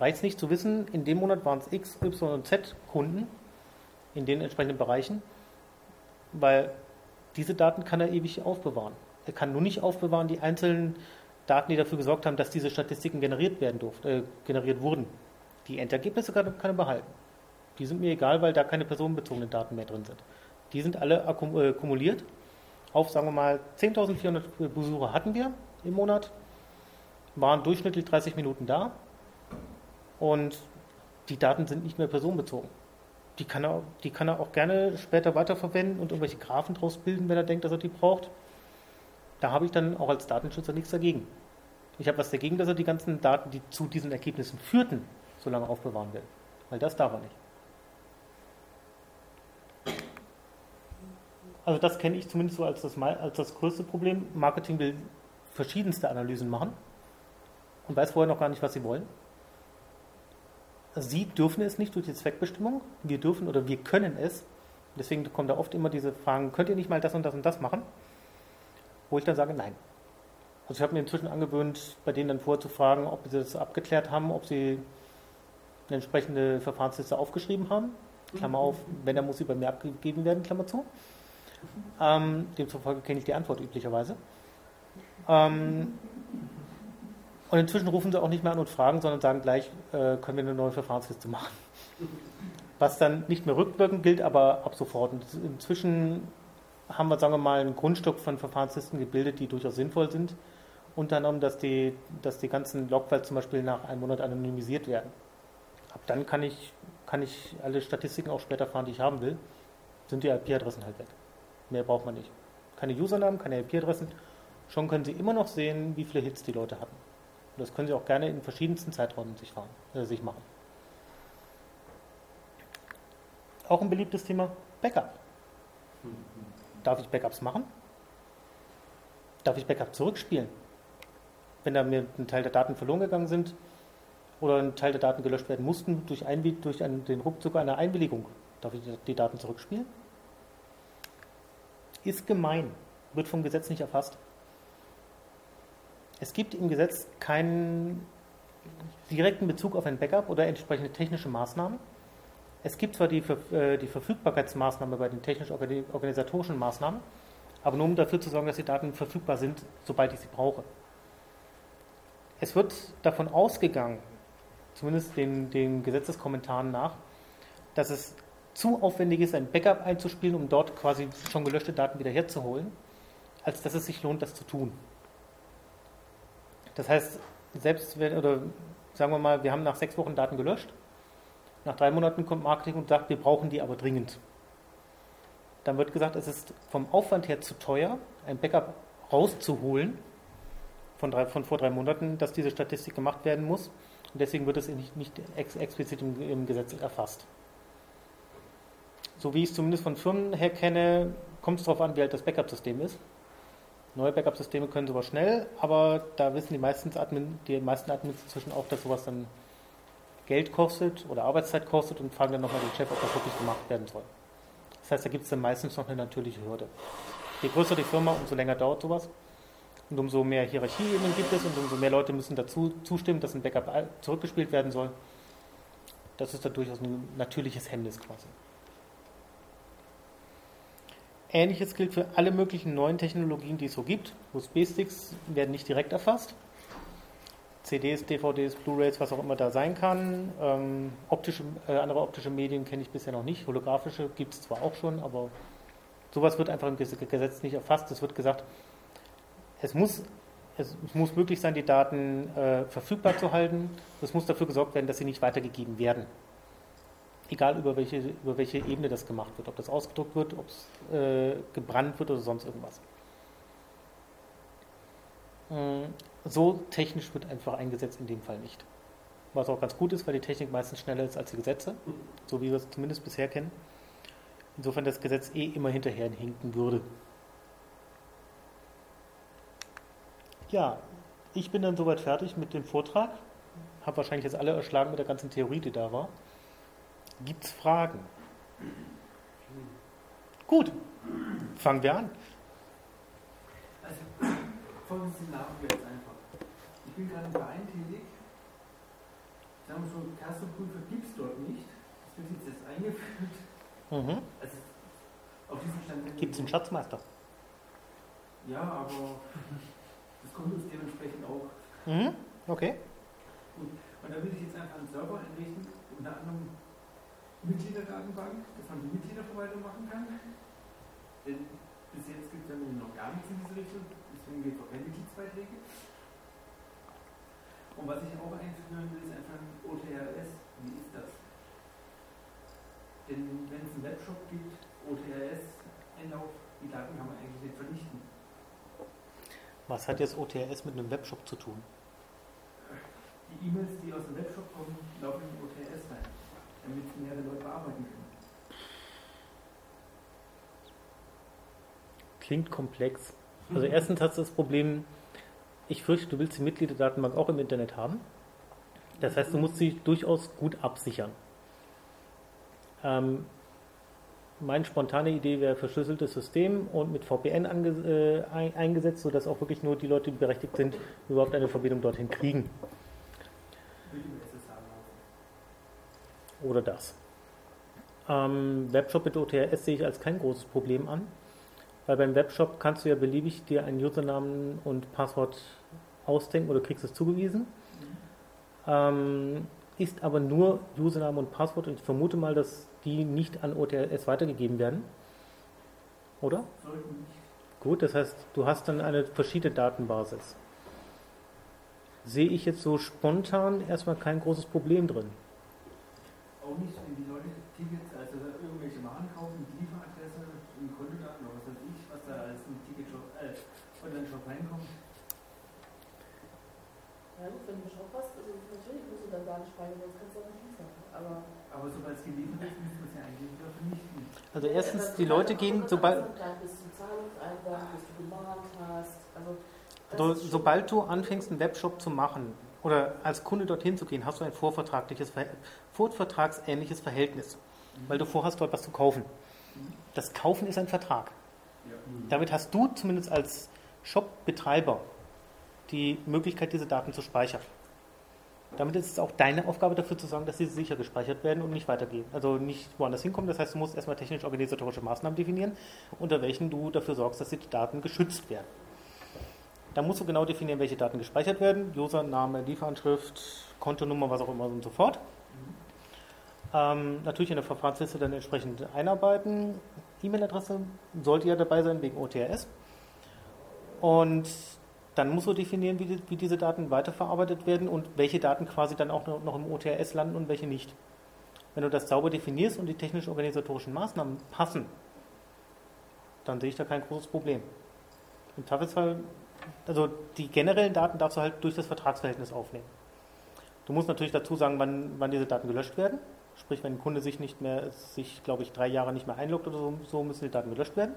Reicht es nicht zu wissen, in dem Monat waren es X, Y und Z Kunden in den entsprechenden Bereichen, weil diese Daten kann er ewig aufbewahren. Er kann nur nicht aufbewahren die einzelnen Daten, die dafür gesorgt haben, dass diese Statistiken generiert werden durften, äh, generiert wurden. Die Endergebnisse kann, kann er behalten. Die sind mir egal, weil da keine personenbezogenen Daten mehr drin sind. Die sind alle akkum äh, kumuliert. Auf, sagen wir mal, 10.400 Besucher hatten wir im Monat, waren durchschnittlich 30 Minuten da und die Daten sind nicht mehr personenbezogen. Die kann, er, die kann er auch gerne später weiterverwenden und irgendwelche Graphen draus bilden, wenn er denkt, dass er die braucht. Da habe ich dann auch als Datenschützer nichts dagegen. Ich habe was dagegen, dass er die ganzen Daten, die zu diesen Ergebnissen führten, so lange aufbewahren will. Weil das darf er nicht. Also das kenne ich zumindest so als das, als das größte Problem. Marketing will verschiedenste Analysen machen und weiß vorher noch gar nicht, was sie wollen. Sie dürfen es nicht durch die Zweckbestimmung. Wir dürfen oder wir können es. Deswegen kommen da oft immer diese Fragen, könnt ihr nicht mal das und das und das machen? Wo ich dann sage, nein. Also ich habe mir inzwischen angewöhnt, bei denen dann vorzufragen, ob sie das abgeklärt haben, ob sie eine entsprechende Verfahrensliste aufgeschrieben haben. Klammer auf, wenn, dann muss sie bei mir abgegeben werden, Klammer zu. Ähm, demzufolge kenne ich die Antwort üblicherweise. Ähm, und inzwischen rufen sie auch nicht mehr an und fragen, sondern sagen gleich, äh, können wir eine neue Verfahrensliste machen. Was dann nicht mehr rückwirkend gilt, aber ab sofort. Und inzwischen haben wir, sagen wir mal, ein Grundstück von Verfahrenslisten gebildet, die durchaus sinnvoll sind. Unter anderem, dass die, dass die ganzen Logfiles zum Beispiel nach einem Monat anonymisiert werden. Ab dann kann ich, kann ich alle Statistiken auch später fahren, die ich haben will. Sind die IP-Adressen halt weg. Mehr braucht man nicht. Keine Usernamen, keine IP-Adressen. Schon können Sie immer noch sehen, wie viele Hits die Leute hatten. Und das können Sie auch gerne in verschiedensten Zeiträumen sich, fahren, äh, sich machen. Auch ein beliebtes Thema Backup. Darf ich Backups machen? Darf ich Backup zurückspielen? Wenn da mir ein Teil der Daten verloren gegangen sind oder ein Teil der Daten gelöscht werden mussten durch, durch einen, den Rückzug einer Einwilligung, darf ich die Daten zurückspielen? Ist gemein, wird vom Gesetz nicht erfasst. Es gibt im Gesetz keinen direkten Bezug auf ein Backup oder entsprechende technische Maßnahmen. Es gibt zwar die, äh, die Verfügbarkeitsmaßnahme bei den technisch-organisatorischen Maßnahmen, aber nur um dafür zu sorgen, dass die Daten verfügbar sind, sobald ich sie brauche. Es wird davon ausgegangen, zumindest den, den Gesetzeskommentaren nach, dass es zu aufwendig ist, ein Backup einzuspielen, um dort quasi schon gelöschte Daten wieder herzuholen, als dass es sich lohnt, das zu tun. Das heißt, selbst wenn, oder sagen wir mal, wir haben nach sechs Wochen Daten gelöscht, nach drei Monaten kommt Marketing und sagt, wir brauchen die aber dringend. Dann wird gesagt, es ist vom Aufwand her zu teuer, ein Backup rauszuholen von, drei, von vor drei Monaten, dass diese Statistik gemacht werden muss. Und deswegen wird es nicht, nicht ex explizit im, im Gesetz erfasst. so wie ich es zumindest von Firmen her kenne, kommt es darauf an, wie alt das Backup-System ist. Neue Backup-Systeme können sowas schnell, aber da wissen die meisten, Admin, die meisten Admins inzwischen auch, dass sowas dann Geld kostet oder Arbeitszeit kostet und fragen dann nochmal den Chef, ob das wirklich gemacht werden soll. Das heißt, da gibt es dann meistens noch eine natürliche Hürde. Je größer die Firma, umso länger dauert sowas. Und umso mehr Hierarchieebenen gibt es und umso mehr Leute müssen dazu zustimmen, dass ein Backup zurückgespielt werden soll. Das ist da durchaus ein natürliches Hemmnis quasi. Ähnliches gilt für alle möglichen neuen Technologien, die es so gibt. USB-Sticks werden nicht direkt erfasst. CDs, DVDs, Blu-rays, was auch immer da sein kann. Ähm, optische, äh, andere optische Medien kenne ich bisher noch nicht. Holographische gibt es zwar auch schon, aber sowas wird einfach im Gesetz nicht erfasst. Es wird gesagt, es muss, es muss möglich sein, die Daten äh, verfügbar zu halten. Es muss dafür gesorgt werden, dass sie nicht weitergegeben werden. Egal über welche, über welche Ebene das gemacht wird, ob das ausgedruckt wird, ob es äh, gebrannt wird oder sonst irgendwas. Hm, so technisch wird einfach eingesetzt in dem Fall nicht. Was auch ganz gut ist, weil die Technik meistens schneller ist als die Gesetze, so wie wir es zumindest bisher kennen. Insofern das Gesetz eh immer hinterher hinken würde. Ja, ich bin dann soweit fertig mit dem Vortrag. Habe wahrscheinlich jetzt alle erschlagen mit der ganzen Theorie, die da war. Gibt es Fragen? Gut, fangen wir an.
Also, folgendes Szenario jetzt einfach. Ich bin gerade im Verein tätig. Sagen wir so, Kassenprüfer gibt es dort nicht. Das wird jetzt erst eingeführt.
Mhm.
Also, auf diesem Stand.
Gibt es einen Schatzmeister?
Ja, aber das Konto ist dementsprechend auch.
Mhm. Okay.
Gut. Und da will ich jetzt einfach einen Server einrichten, unter anderem Mitgliederdatenbank, dass man die Mitgliederverwaltung machen kann. Denn bis jetzt gibt es ja noch gar nichts in diese Richtung, deswegen gibt es auch keine Mitgliedsbeiträge. Und was ich auch einführen will, ist einfach ein OTRS. Wie ist das? Denn wenn es einen Webshop gibt, OTRS-Einlauf, die Daten kann man eigentlich nicht vernichten.
Was hat jetzt OTRS mit einem Webshop zu tun?
Die E-Mails, die aus dem Webshop kommen, laufen in OTRS rein, damit mehrere Leute bearbeiten können.
Klingt komplex. Also erstens hast du das Problem, ich fürchte, du willst die Mitgliederdatenbank auch im Internet haben. Das heißt, du musst sie durchaus gut absichern. Ähm, meine spontane Idee wäre verschlüsseltes System und mit VPN äh, ein, eingesetzt, sodass auch wirklich nur die Leute, die berechtigt sind, überhaupt eine Verbindung dorthin kriegen. Oder das. Ähm, Webshop mit OTRS sehe ich als kein großes Problem an, weil beim Webshop kannst du ja beliebig dir einen Usernamen und Passwort ausdenken oder kriegst es zugewiesen. Ähm, ist aber nur Username und Passwort und ich vermute mal, dass die nicht an OTRS weitergegeben werden. Oder? Gut, das heißt, du hast dann eine verschiedene Datenbasis. Sehe ich jetzt so spontan erstmal kein großes Problem drin.
Auch nicht, wenn die Leute Tickets, also irgendwelche Waren kaufen mit Lieferadresse, und Kontodaten oder was weiß ich, was da als ein Ticketshop, äh, Online-Shop reinkommt.
Ja gut, wenn du einen Shop hast, also natürlich musst du dann Daten speichern, sonst kannst du auch nicht liefern. Aber
Aber sobald es geliefert ist, müssen wir es ja eigentlich wieder vernichten.
Also erstens, die Leute gehen, sobald,
Bis zum Zahlungseingang, bis du gemahnt hast. Also,
so,
schon-
sobald du anfängst, einen Webshop zu machen oder als Kunde dorthin zu gehen, hast du ein vorvertragliches, Ver- vorvertragsähnliches Verhältnis, weil du vorhast, dort was zu kaufen. Das Kaufen ist ein Vertrag. Damit hast du zumindest als Shop-Betreiber die Möglichkeit, diese Daten zu speichern. Damit ist es auch deine Aufgabe dafür zu sorgen, dass sie sicher gespeichert werden und nicht weitergehen. Also nicht woanders hinkommen. Das heißt, du musst erstmal technisch-organisatorische Maßnahmen definieren, unter welchen du dafür sorgst, dass die Daten geschützt werden. Da musst du genau definieren, welche Daten gespeichert werden. Username, Lieferanschrift, Kontonummer, was auch immer und so fort. Ähm, natürlich in der Verfahrensliste dann entsprechend einarbeiten. E-Mail-Adresse sollte ja dabei sein wegen OTRS. Und dann musst du definieren, wie, die, wie diese Daten weiterverarbeitet werden und welche Daten quasi dann auch noch, im OTRS landen und welche nicht. Wenn du das sauber definierst und die technisch-organisatorischen Maßnahmen passen, dann sehe ich da kein großes Problem. Im Zweifelsfall, also die generellen Daten darfst du halt durch das Vertragsverhältnis aufnehmen. Du musst natürlich dazu sagen, wann, wann diese Daten gelöscht werden. Sprich, wenn ein Kunde sich nicht mehr, sich, glaube ich, drei Jahre nicht mehr einloggt oder so, so müssen die Daten gelöscht werden.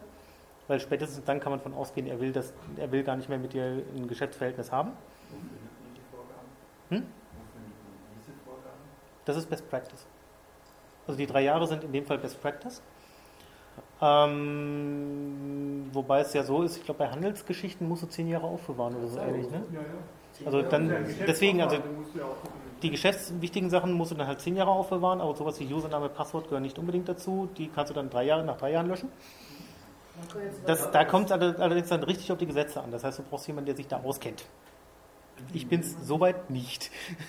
Weil spätestens dann kann man von ausgehen, er will, das, er will gar nicht mehr mit dir ein Geschäftsverhältnis haben. Hm? Das ist Best Practice. Also die drei Jahre sind in dem Fall Best Practice. Ähm, wobei es ja so ist, ich glaube bei Handelsgeschichten musst du zehn Jahre aufbewahren oder so ähnlich. Ne?
Ja, ja.
Also dann, deswegen, also die geschäftswichtigen Sachen musst du dann halt zehn Jahre aufbewahren, aber sowas wie Username, Passwort gehören nicht unbedingt dazu. Die kannst du dann drei Jahre, nach drei Jahren löschen. Das, da kommt es allerdings dann richtig auf die Gesetze an. Das heißt, du brauchst jemanden, der sich da auskennt. Ich bin es soweit nicht.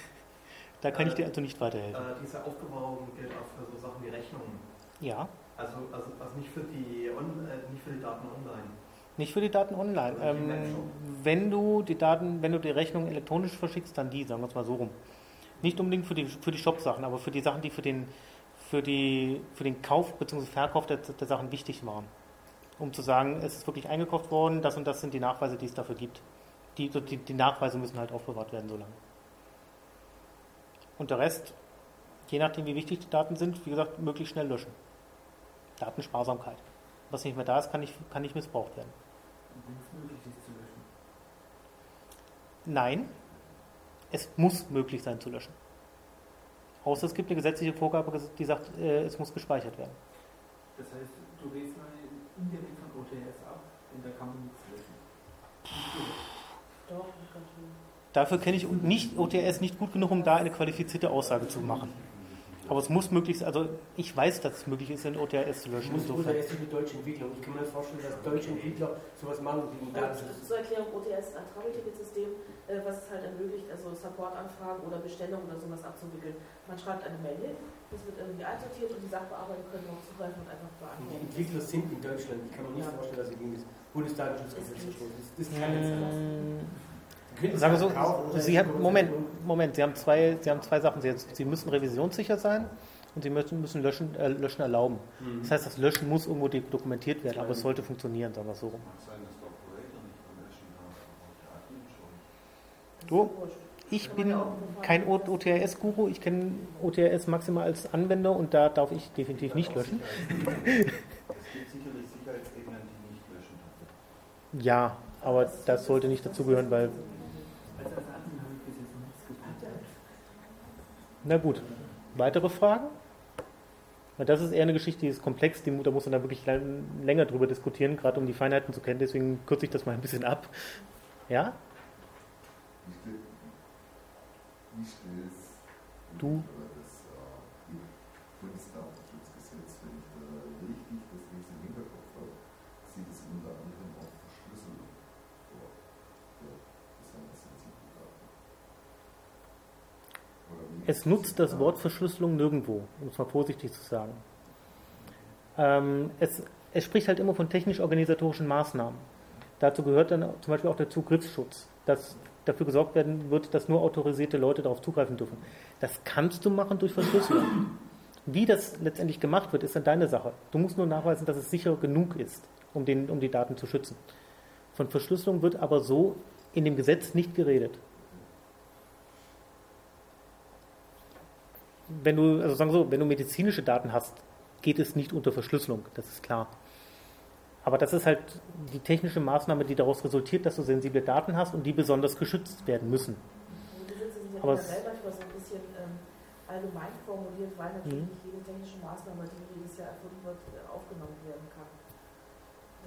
Da kann ich dir also nicht weiterhelfen.
Äh, diese Aufbewahrung gilt auch für so Sachen wie Rechnungen.
Ja,
Also, also, also nicht, für die äh, nicht für die Daten online.
nicht für die Daten online. Ähm, wenn du die Daten, wenn du die Rechnung elektronisch verschickst, dann die, sagen wir es mal so rum. Nicht unbedingt für die, für die Shop-Sachen, aber für die Sachen, die für den, für die, für den Kauf bzw. Verkauf der, der Sachen wichtig waren. Um zu sagen, es ist wirklich eingekauft worden, das und das sind die Nachweise, die es dafür gibt. Die, die, die Nachweise müssen halt aufbewahrt werden so lange. Und der Rest, je nachdem wie wichtig die Daten sind, wie gesagt, möglichst schnell löschen. Datensparsamkeit. Was nicht mehr da ist, kann nicht, kann nicht missbraucht werden.
Wenn es möglich ist zu löschen.
Nein, es muss möglich sein zu löschen. Außer es gibt eine gesetzliche Vorgabe, die sagt, äh, es muss gespeichert werden.
Das heißt, du redest mal indirekt von OTS ab, denn da kann man nichts
schon.
Dafür kenne ich nicht OTS nicht gut genug, um da eine qualifizierte Aussage zu machen. Aber es muss möglich sein, also ich weiß, dass es möglich ist, in OTS zu löschen.
Muss
Insofern.
jetzt die deutsche Entwicklung. Ich kann mir nicht vorstellen, dass deutsche Entwickler sowas machen wie ein
Also,
Datenschutz.
zur Erklärung, OTS ist ein Travel-Ticket-System, äh, was es halt ermöglicht, also Support-Anfragen oder Bestellungen oder sowas abzuwickeln. Man schreibt eine Mail hin, das wird irgendwie einsortiert und die Sachbearbeiter können darauf zugreifen und einfach
Und die
beantworten.
Entwickler sind in Deutschland. Ich kann mir nicht
Ja.
vorstellen, dass sie gegen das Bundesdatenschutzgesetz verstoßen. Das, das kann nicht sein.
Sagen wir so, Sie haben, Moment, Moment, Sie haben zwei, Sie haben zwei Sachen. Sie, Sie müssen revisionssicher sein und Sie müssen, müssen löschen, äh, löschen erlauben.
Mhm.
Das heißt, das Löschen muss irgendwo dokumentiert werden, aber es sollte funktionieren, sagen wir so rum. Du? Ich bin kein OTRS-Guru, ich kenne OTRS maximal als Anwender und da darf ich definitiv nicht löschen.
Es gibt sicherlich Sicherheitsebenen, die nicht löschen dürfen.
Ja, aber das sollte nicht dazugehören, weil,
Also als Admin habe ich bis jetzt noch nichts gehört.
Na gut, weitere Fragen? Weil das ist eher eine Geschichte, die ist komplex, die, da muss man da wirklich länger drüber diskutieren, gerade um die Feinheiten zu kennen, deswegen kürze ich das mal ein bisschen ab. Ja? Du.
das äh, Bundesdatenschutzgesetz, wenn ich da richtig das jetzt im Hinterkopf habe, sieht es unter anderem auch Verschlüsselung vor für besonders sensible Daten. Oder wie
Es nutzt das Wort Verschlüsselung nirgendwo, um es mal vorsichtig zu sagen. Ähm, es, es spricht halt immer von technisch-organisatorischen Maßnahmen. Dazu gehört dann zum Beispiel auch der Zugriffsschutz, dass dafür gesorgt werden wird, dass nur autorisierte Leute darauf zugreifen dürfen. Das kannst du machen durch Verschlüsselung. Wie das letztendlich gemacht wird, ist dann deine Sache. Du musst nur nachweisen, dass es sicher genug ist, um, den, um die Daten zu schützen. Von Verschlüsselung wird aber so in dem Gesetz nicht geredet. Wenn du, also sagen wir so, wenn du medizinische Daten hast, geht es nicht unter Verschlüsselung, das ist klar. Aber das ist halt die technische Maßnahme, die daraus resultiert, dass du sensible Daten hast und die besonders geschützt werden müssen.
Die Gesetze sind ja
Aber
manchmal so ein bisschen ähm, allgemein formuliert, weil natürlich nicht jede technische Maßnahme, die jedes Jahr erfunden wird, äh, aufgenommen werden kann.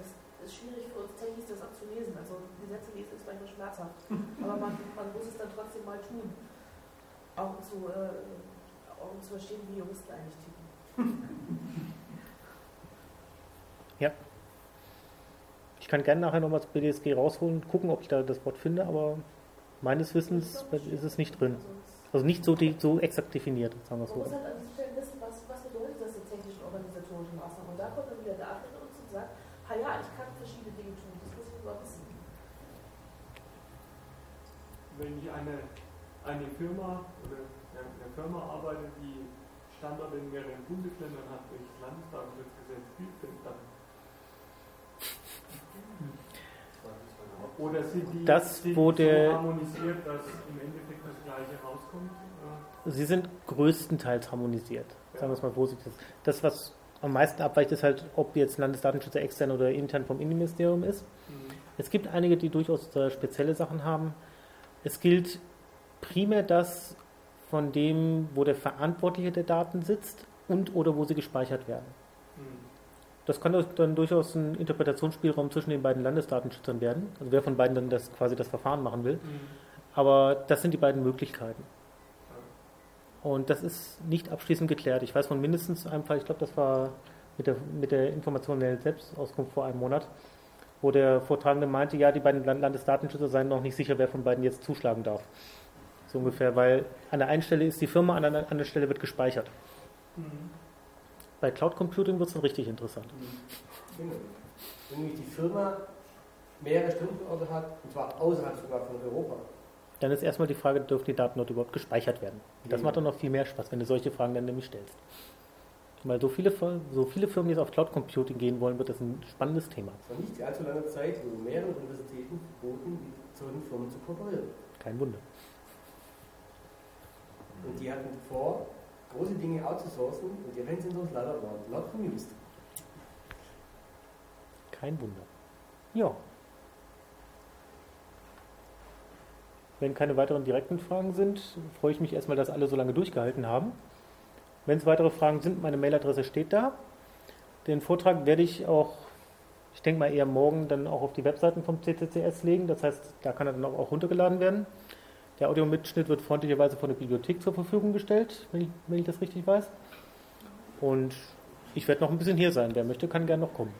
Das ist schwierig für uns Techies, das abzulesen. Also Gesetze lesen ist manchmal schmerzhaft. Aber man, man muss es dann trotzdem mal tun. Auch zu, äh, um zu verstehen, wie Juristen eigentlich ticken.
Ich kann gerne nachher nochmal das BDSG rausholen, gucken, ob ich da das Wort finde, aber meines Wissens ist es nicht drin.
Also
Also nicht so, de- so exakt definiert, sagen wir es
Man
so.
muss halt an diesen Stellen wissen, was, was bedeutet das in technischen organisatorischen Maßnahmen. Und da kommt dann wieder der Admin uns und sagt, ha ja, ich kann verschiedene Dinge tun, das muss ich aber wissen.
Wenn ich eine, eine Firma Firma arbeite, die Standorte in mehreren Bundesländern hat, welches Landesdatenschutzgesetz gilt denn dann? Oder sind die,
Das,
sind
wo
die
der-
so harmonisiert, dass im Endeffekt das gleiche rauskommt?
Sie sind größtenteils harmonisiert, sagen wir es mal vorsichtig. Das, was am meisten abweicht, ist halt, ob jetzt Landesdatenschützer extern oder intern vom Innenministerium ist.
Mhm.
Es gibt einige, die durchaus äh, spezielle Sachen haben. Es gilt primär das von dem, wo der Verantwortliche der Daten sitzt und oder wo sie gespeichert werden.
Mhm.
Das kann dann durchaus ein Interpretationsspielraum zwischen den beiden Landesdatenschützern werden. Also wer von beiden dann das quasi das Verfahren machen will.
Mhm.
Aber das sind die beiden Möglichkeiten. Und das ist nicht abschließend geklärt. Ich weiß von mindestens einem Fall, ich glaube, das war mit der, mit der informationellen Selbstauskunft vor einem Monat, wo der Vortragende meinte, ja, die beiden Land- Landesdatenschützer seien noch nicht sicher, wer von beiden jetzt zuschlagen darf. So ungefähr, weil an der einen Stelle ist die Firma, an der anderen Stelle wird gespeichert.
Mhm.
Bei Cloud Computing wird es dann richtig interessant.
Genau. Wenn nämlich die Firma mehrere Standorte hat, und zwar außerhalb sogar von Europa.
Dann ist erstmal die Frage, dürfen die Daten dort überhaupt gespeichert werden? Und das
Mhm.
macht dann noch viel mehr Spaß, wenn du solche Fragen dann nämlich stellst. Weil so viele, so viele Firmen jetzt auf Cloud Computing gehen wollen, wird das ein spannendes Thema.
Vor nicht allzu langer Zeit wurden mehrere Universitäten verboten, mit solchen Firmen zu kooperieren.
Kein Wunder.
Und die hatten vor, große Dinge outzusourcen und die Rennen sind uns leider laut vom Minister.
Kein Wunder. Ja. Wenn keine weiteren direkten Fragen sind, freue ich mich erstmal, dass alle so lange durchgehalten haben. Wenn es weitere Fragen sind, meine Mailadresse steht da. Den Vortrag werde ich auch, ich denke mal eher morgen, dann auch auf die Webseiten vom CCCS legen. Das heißt, da kann er dann auch runtergeladen werden. Der Audiomitschnitt wird freundlicherweise von der Bibliothek zur Verfügung gestellt, wenn ich, wenn ich das richtig weiß. Und ich werde noch ein bisschen hier sein. Wer möchte, kann gerne noch kommen.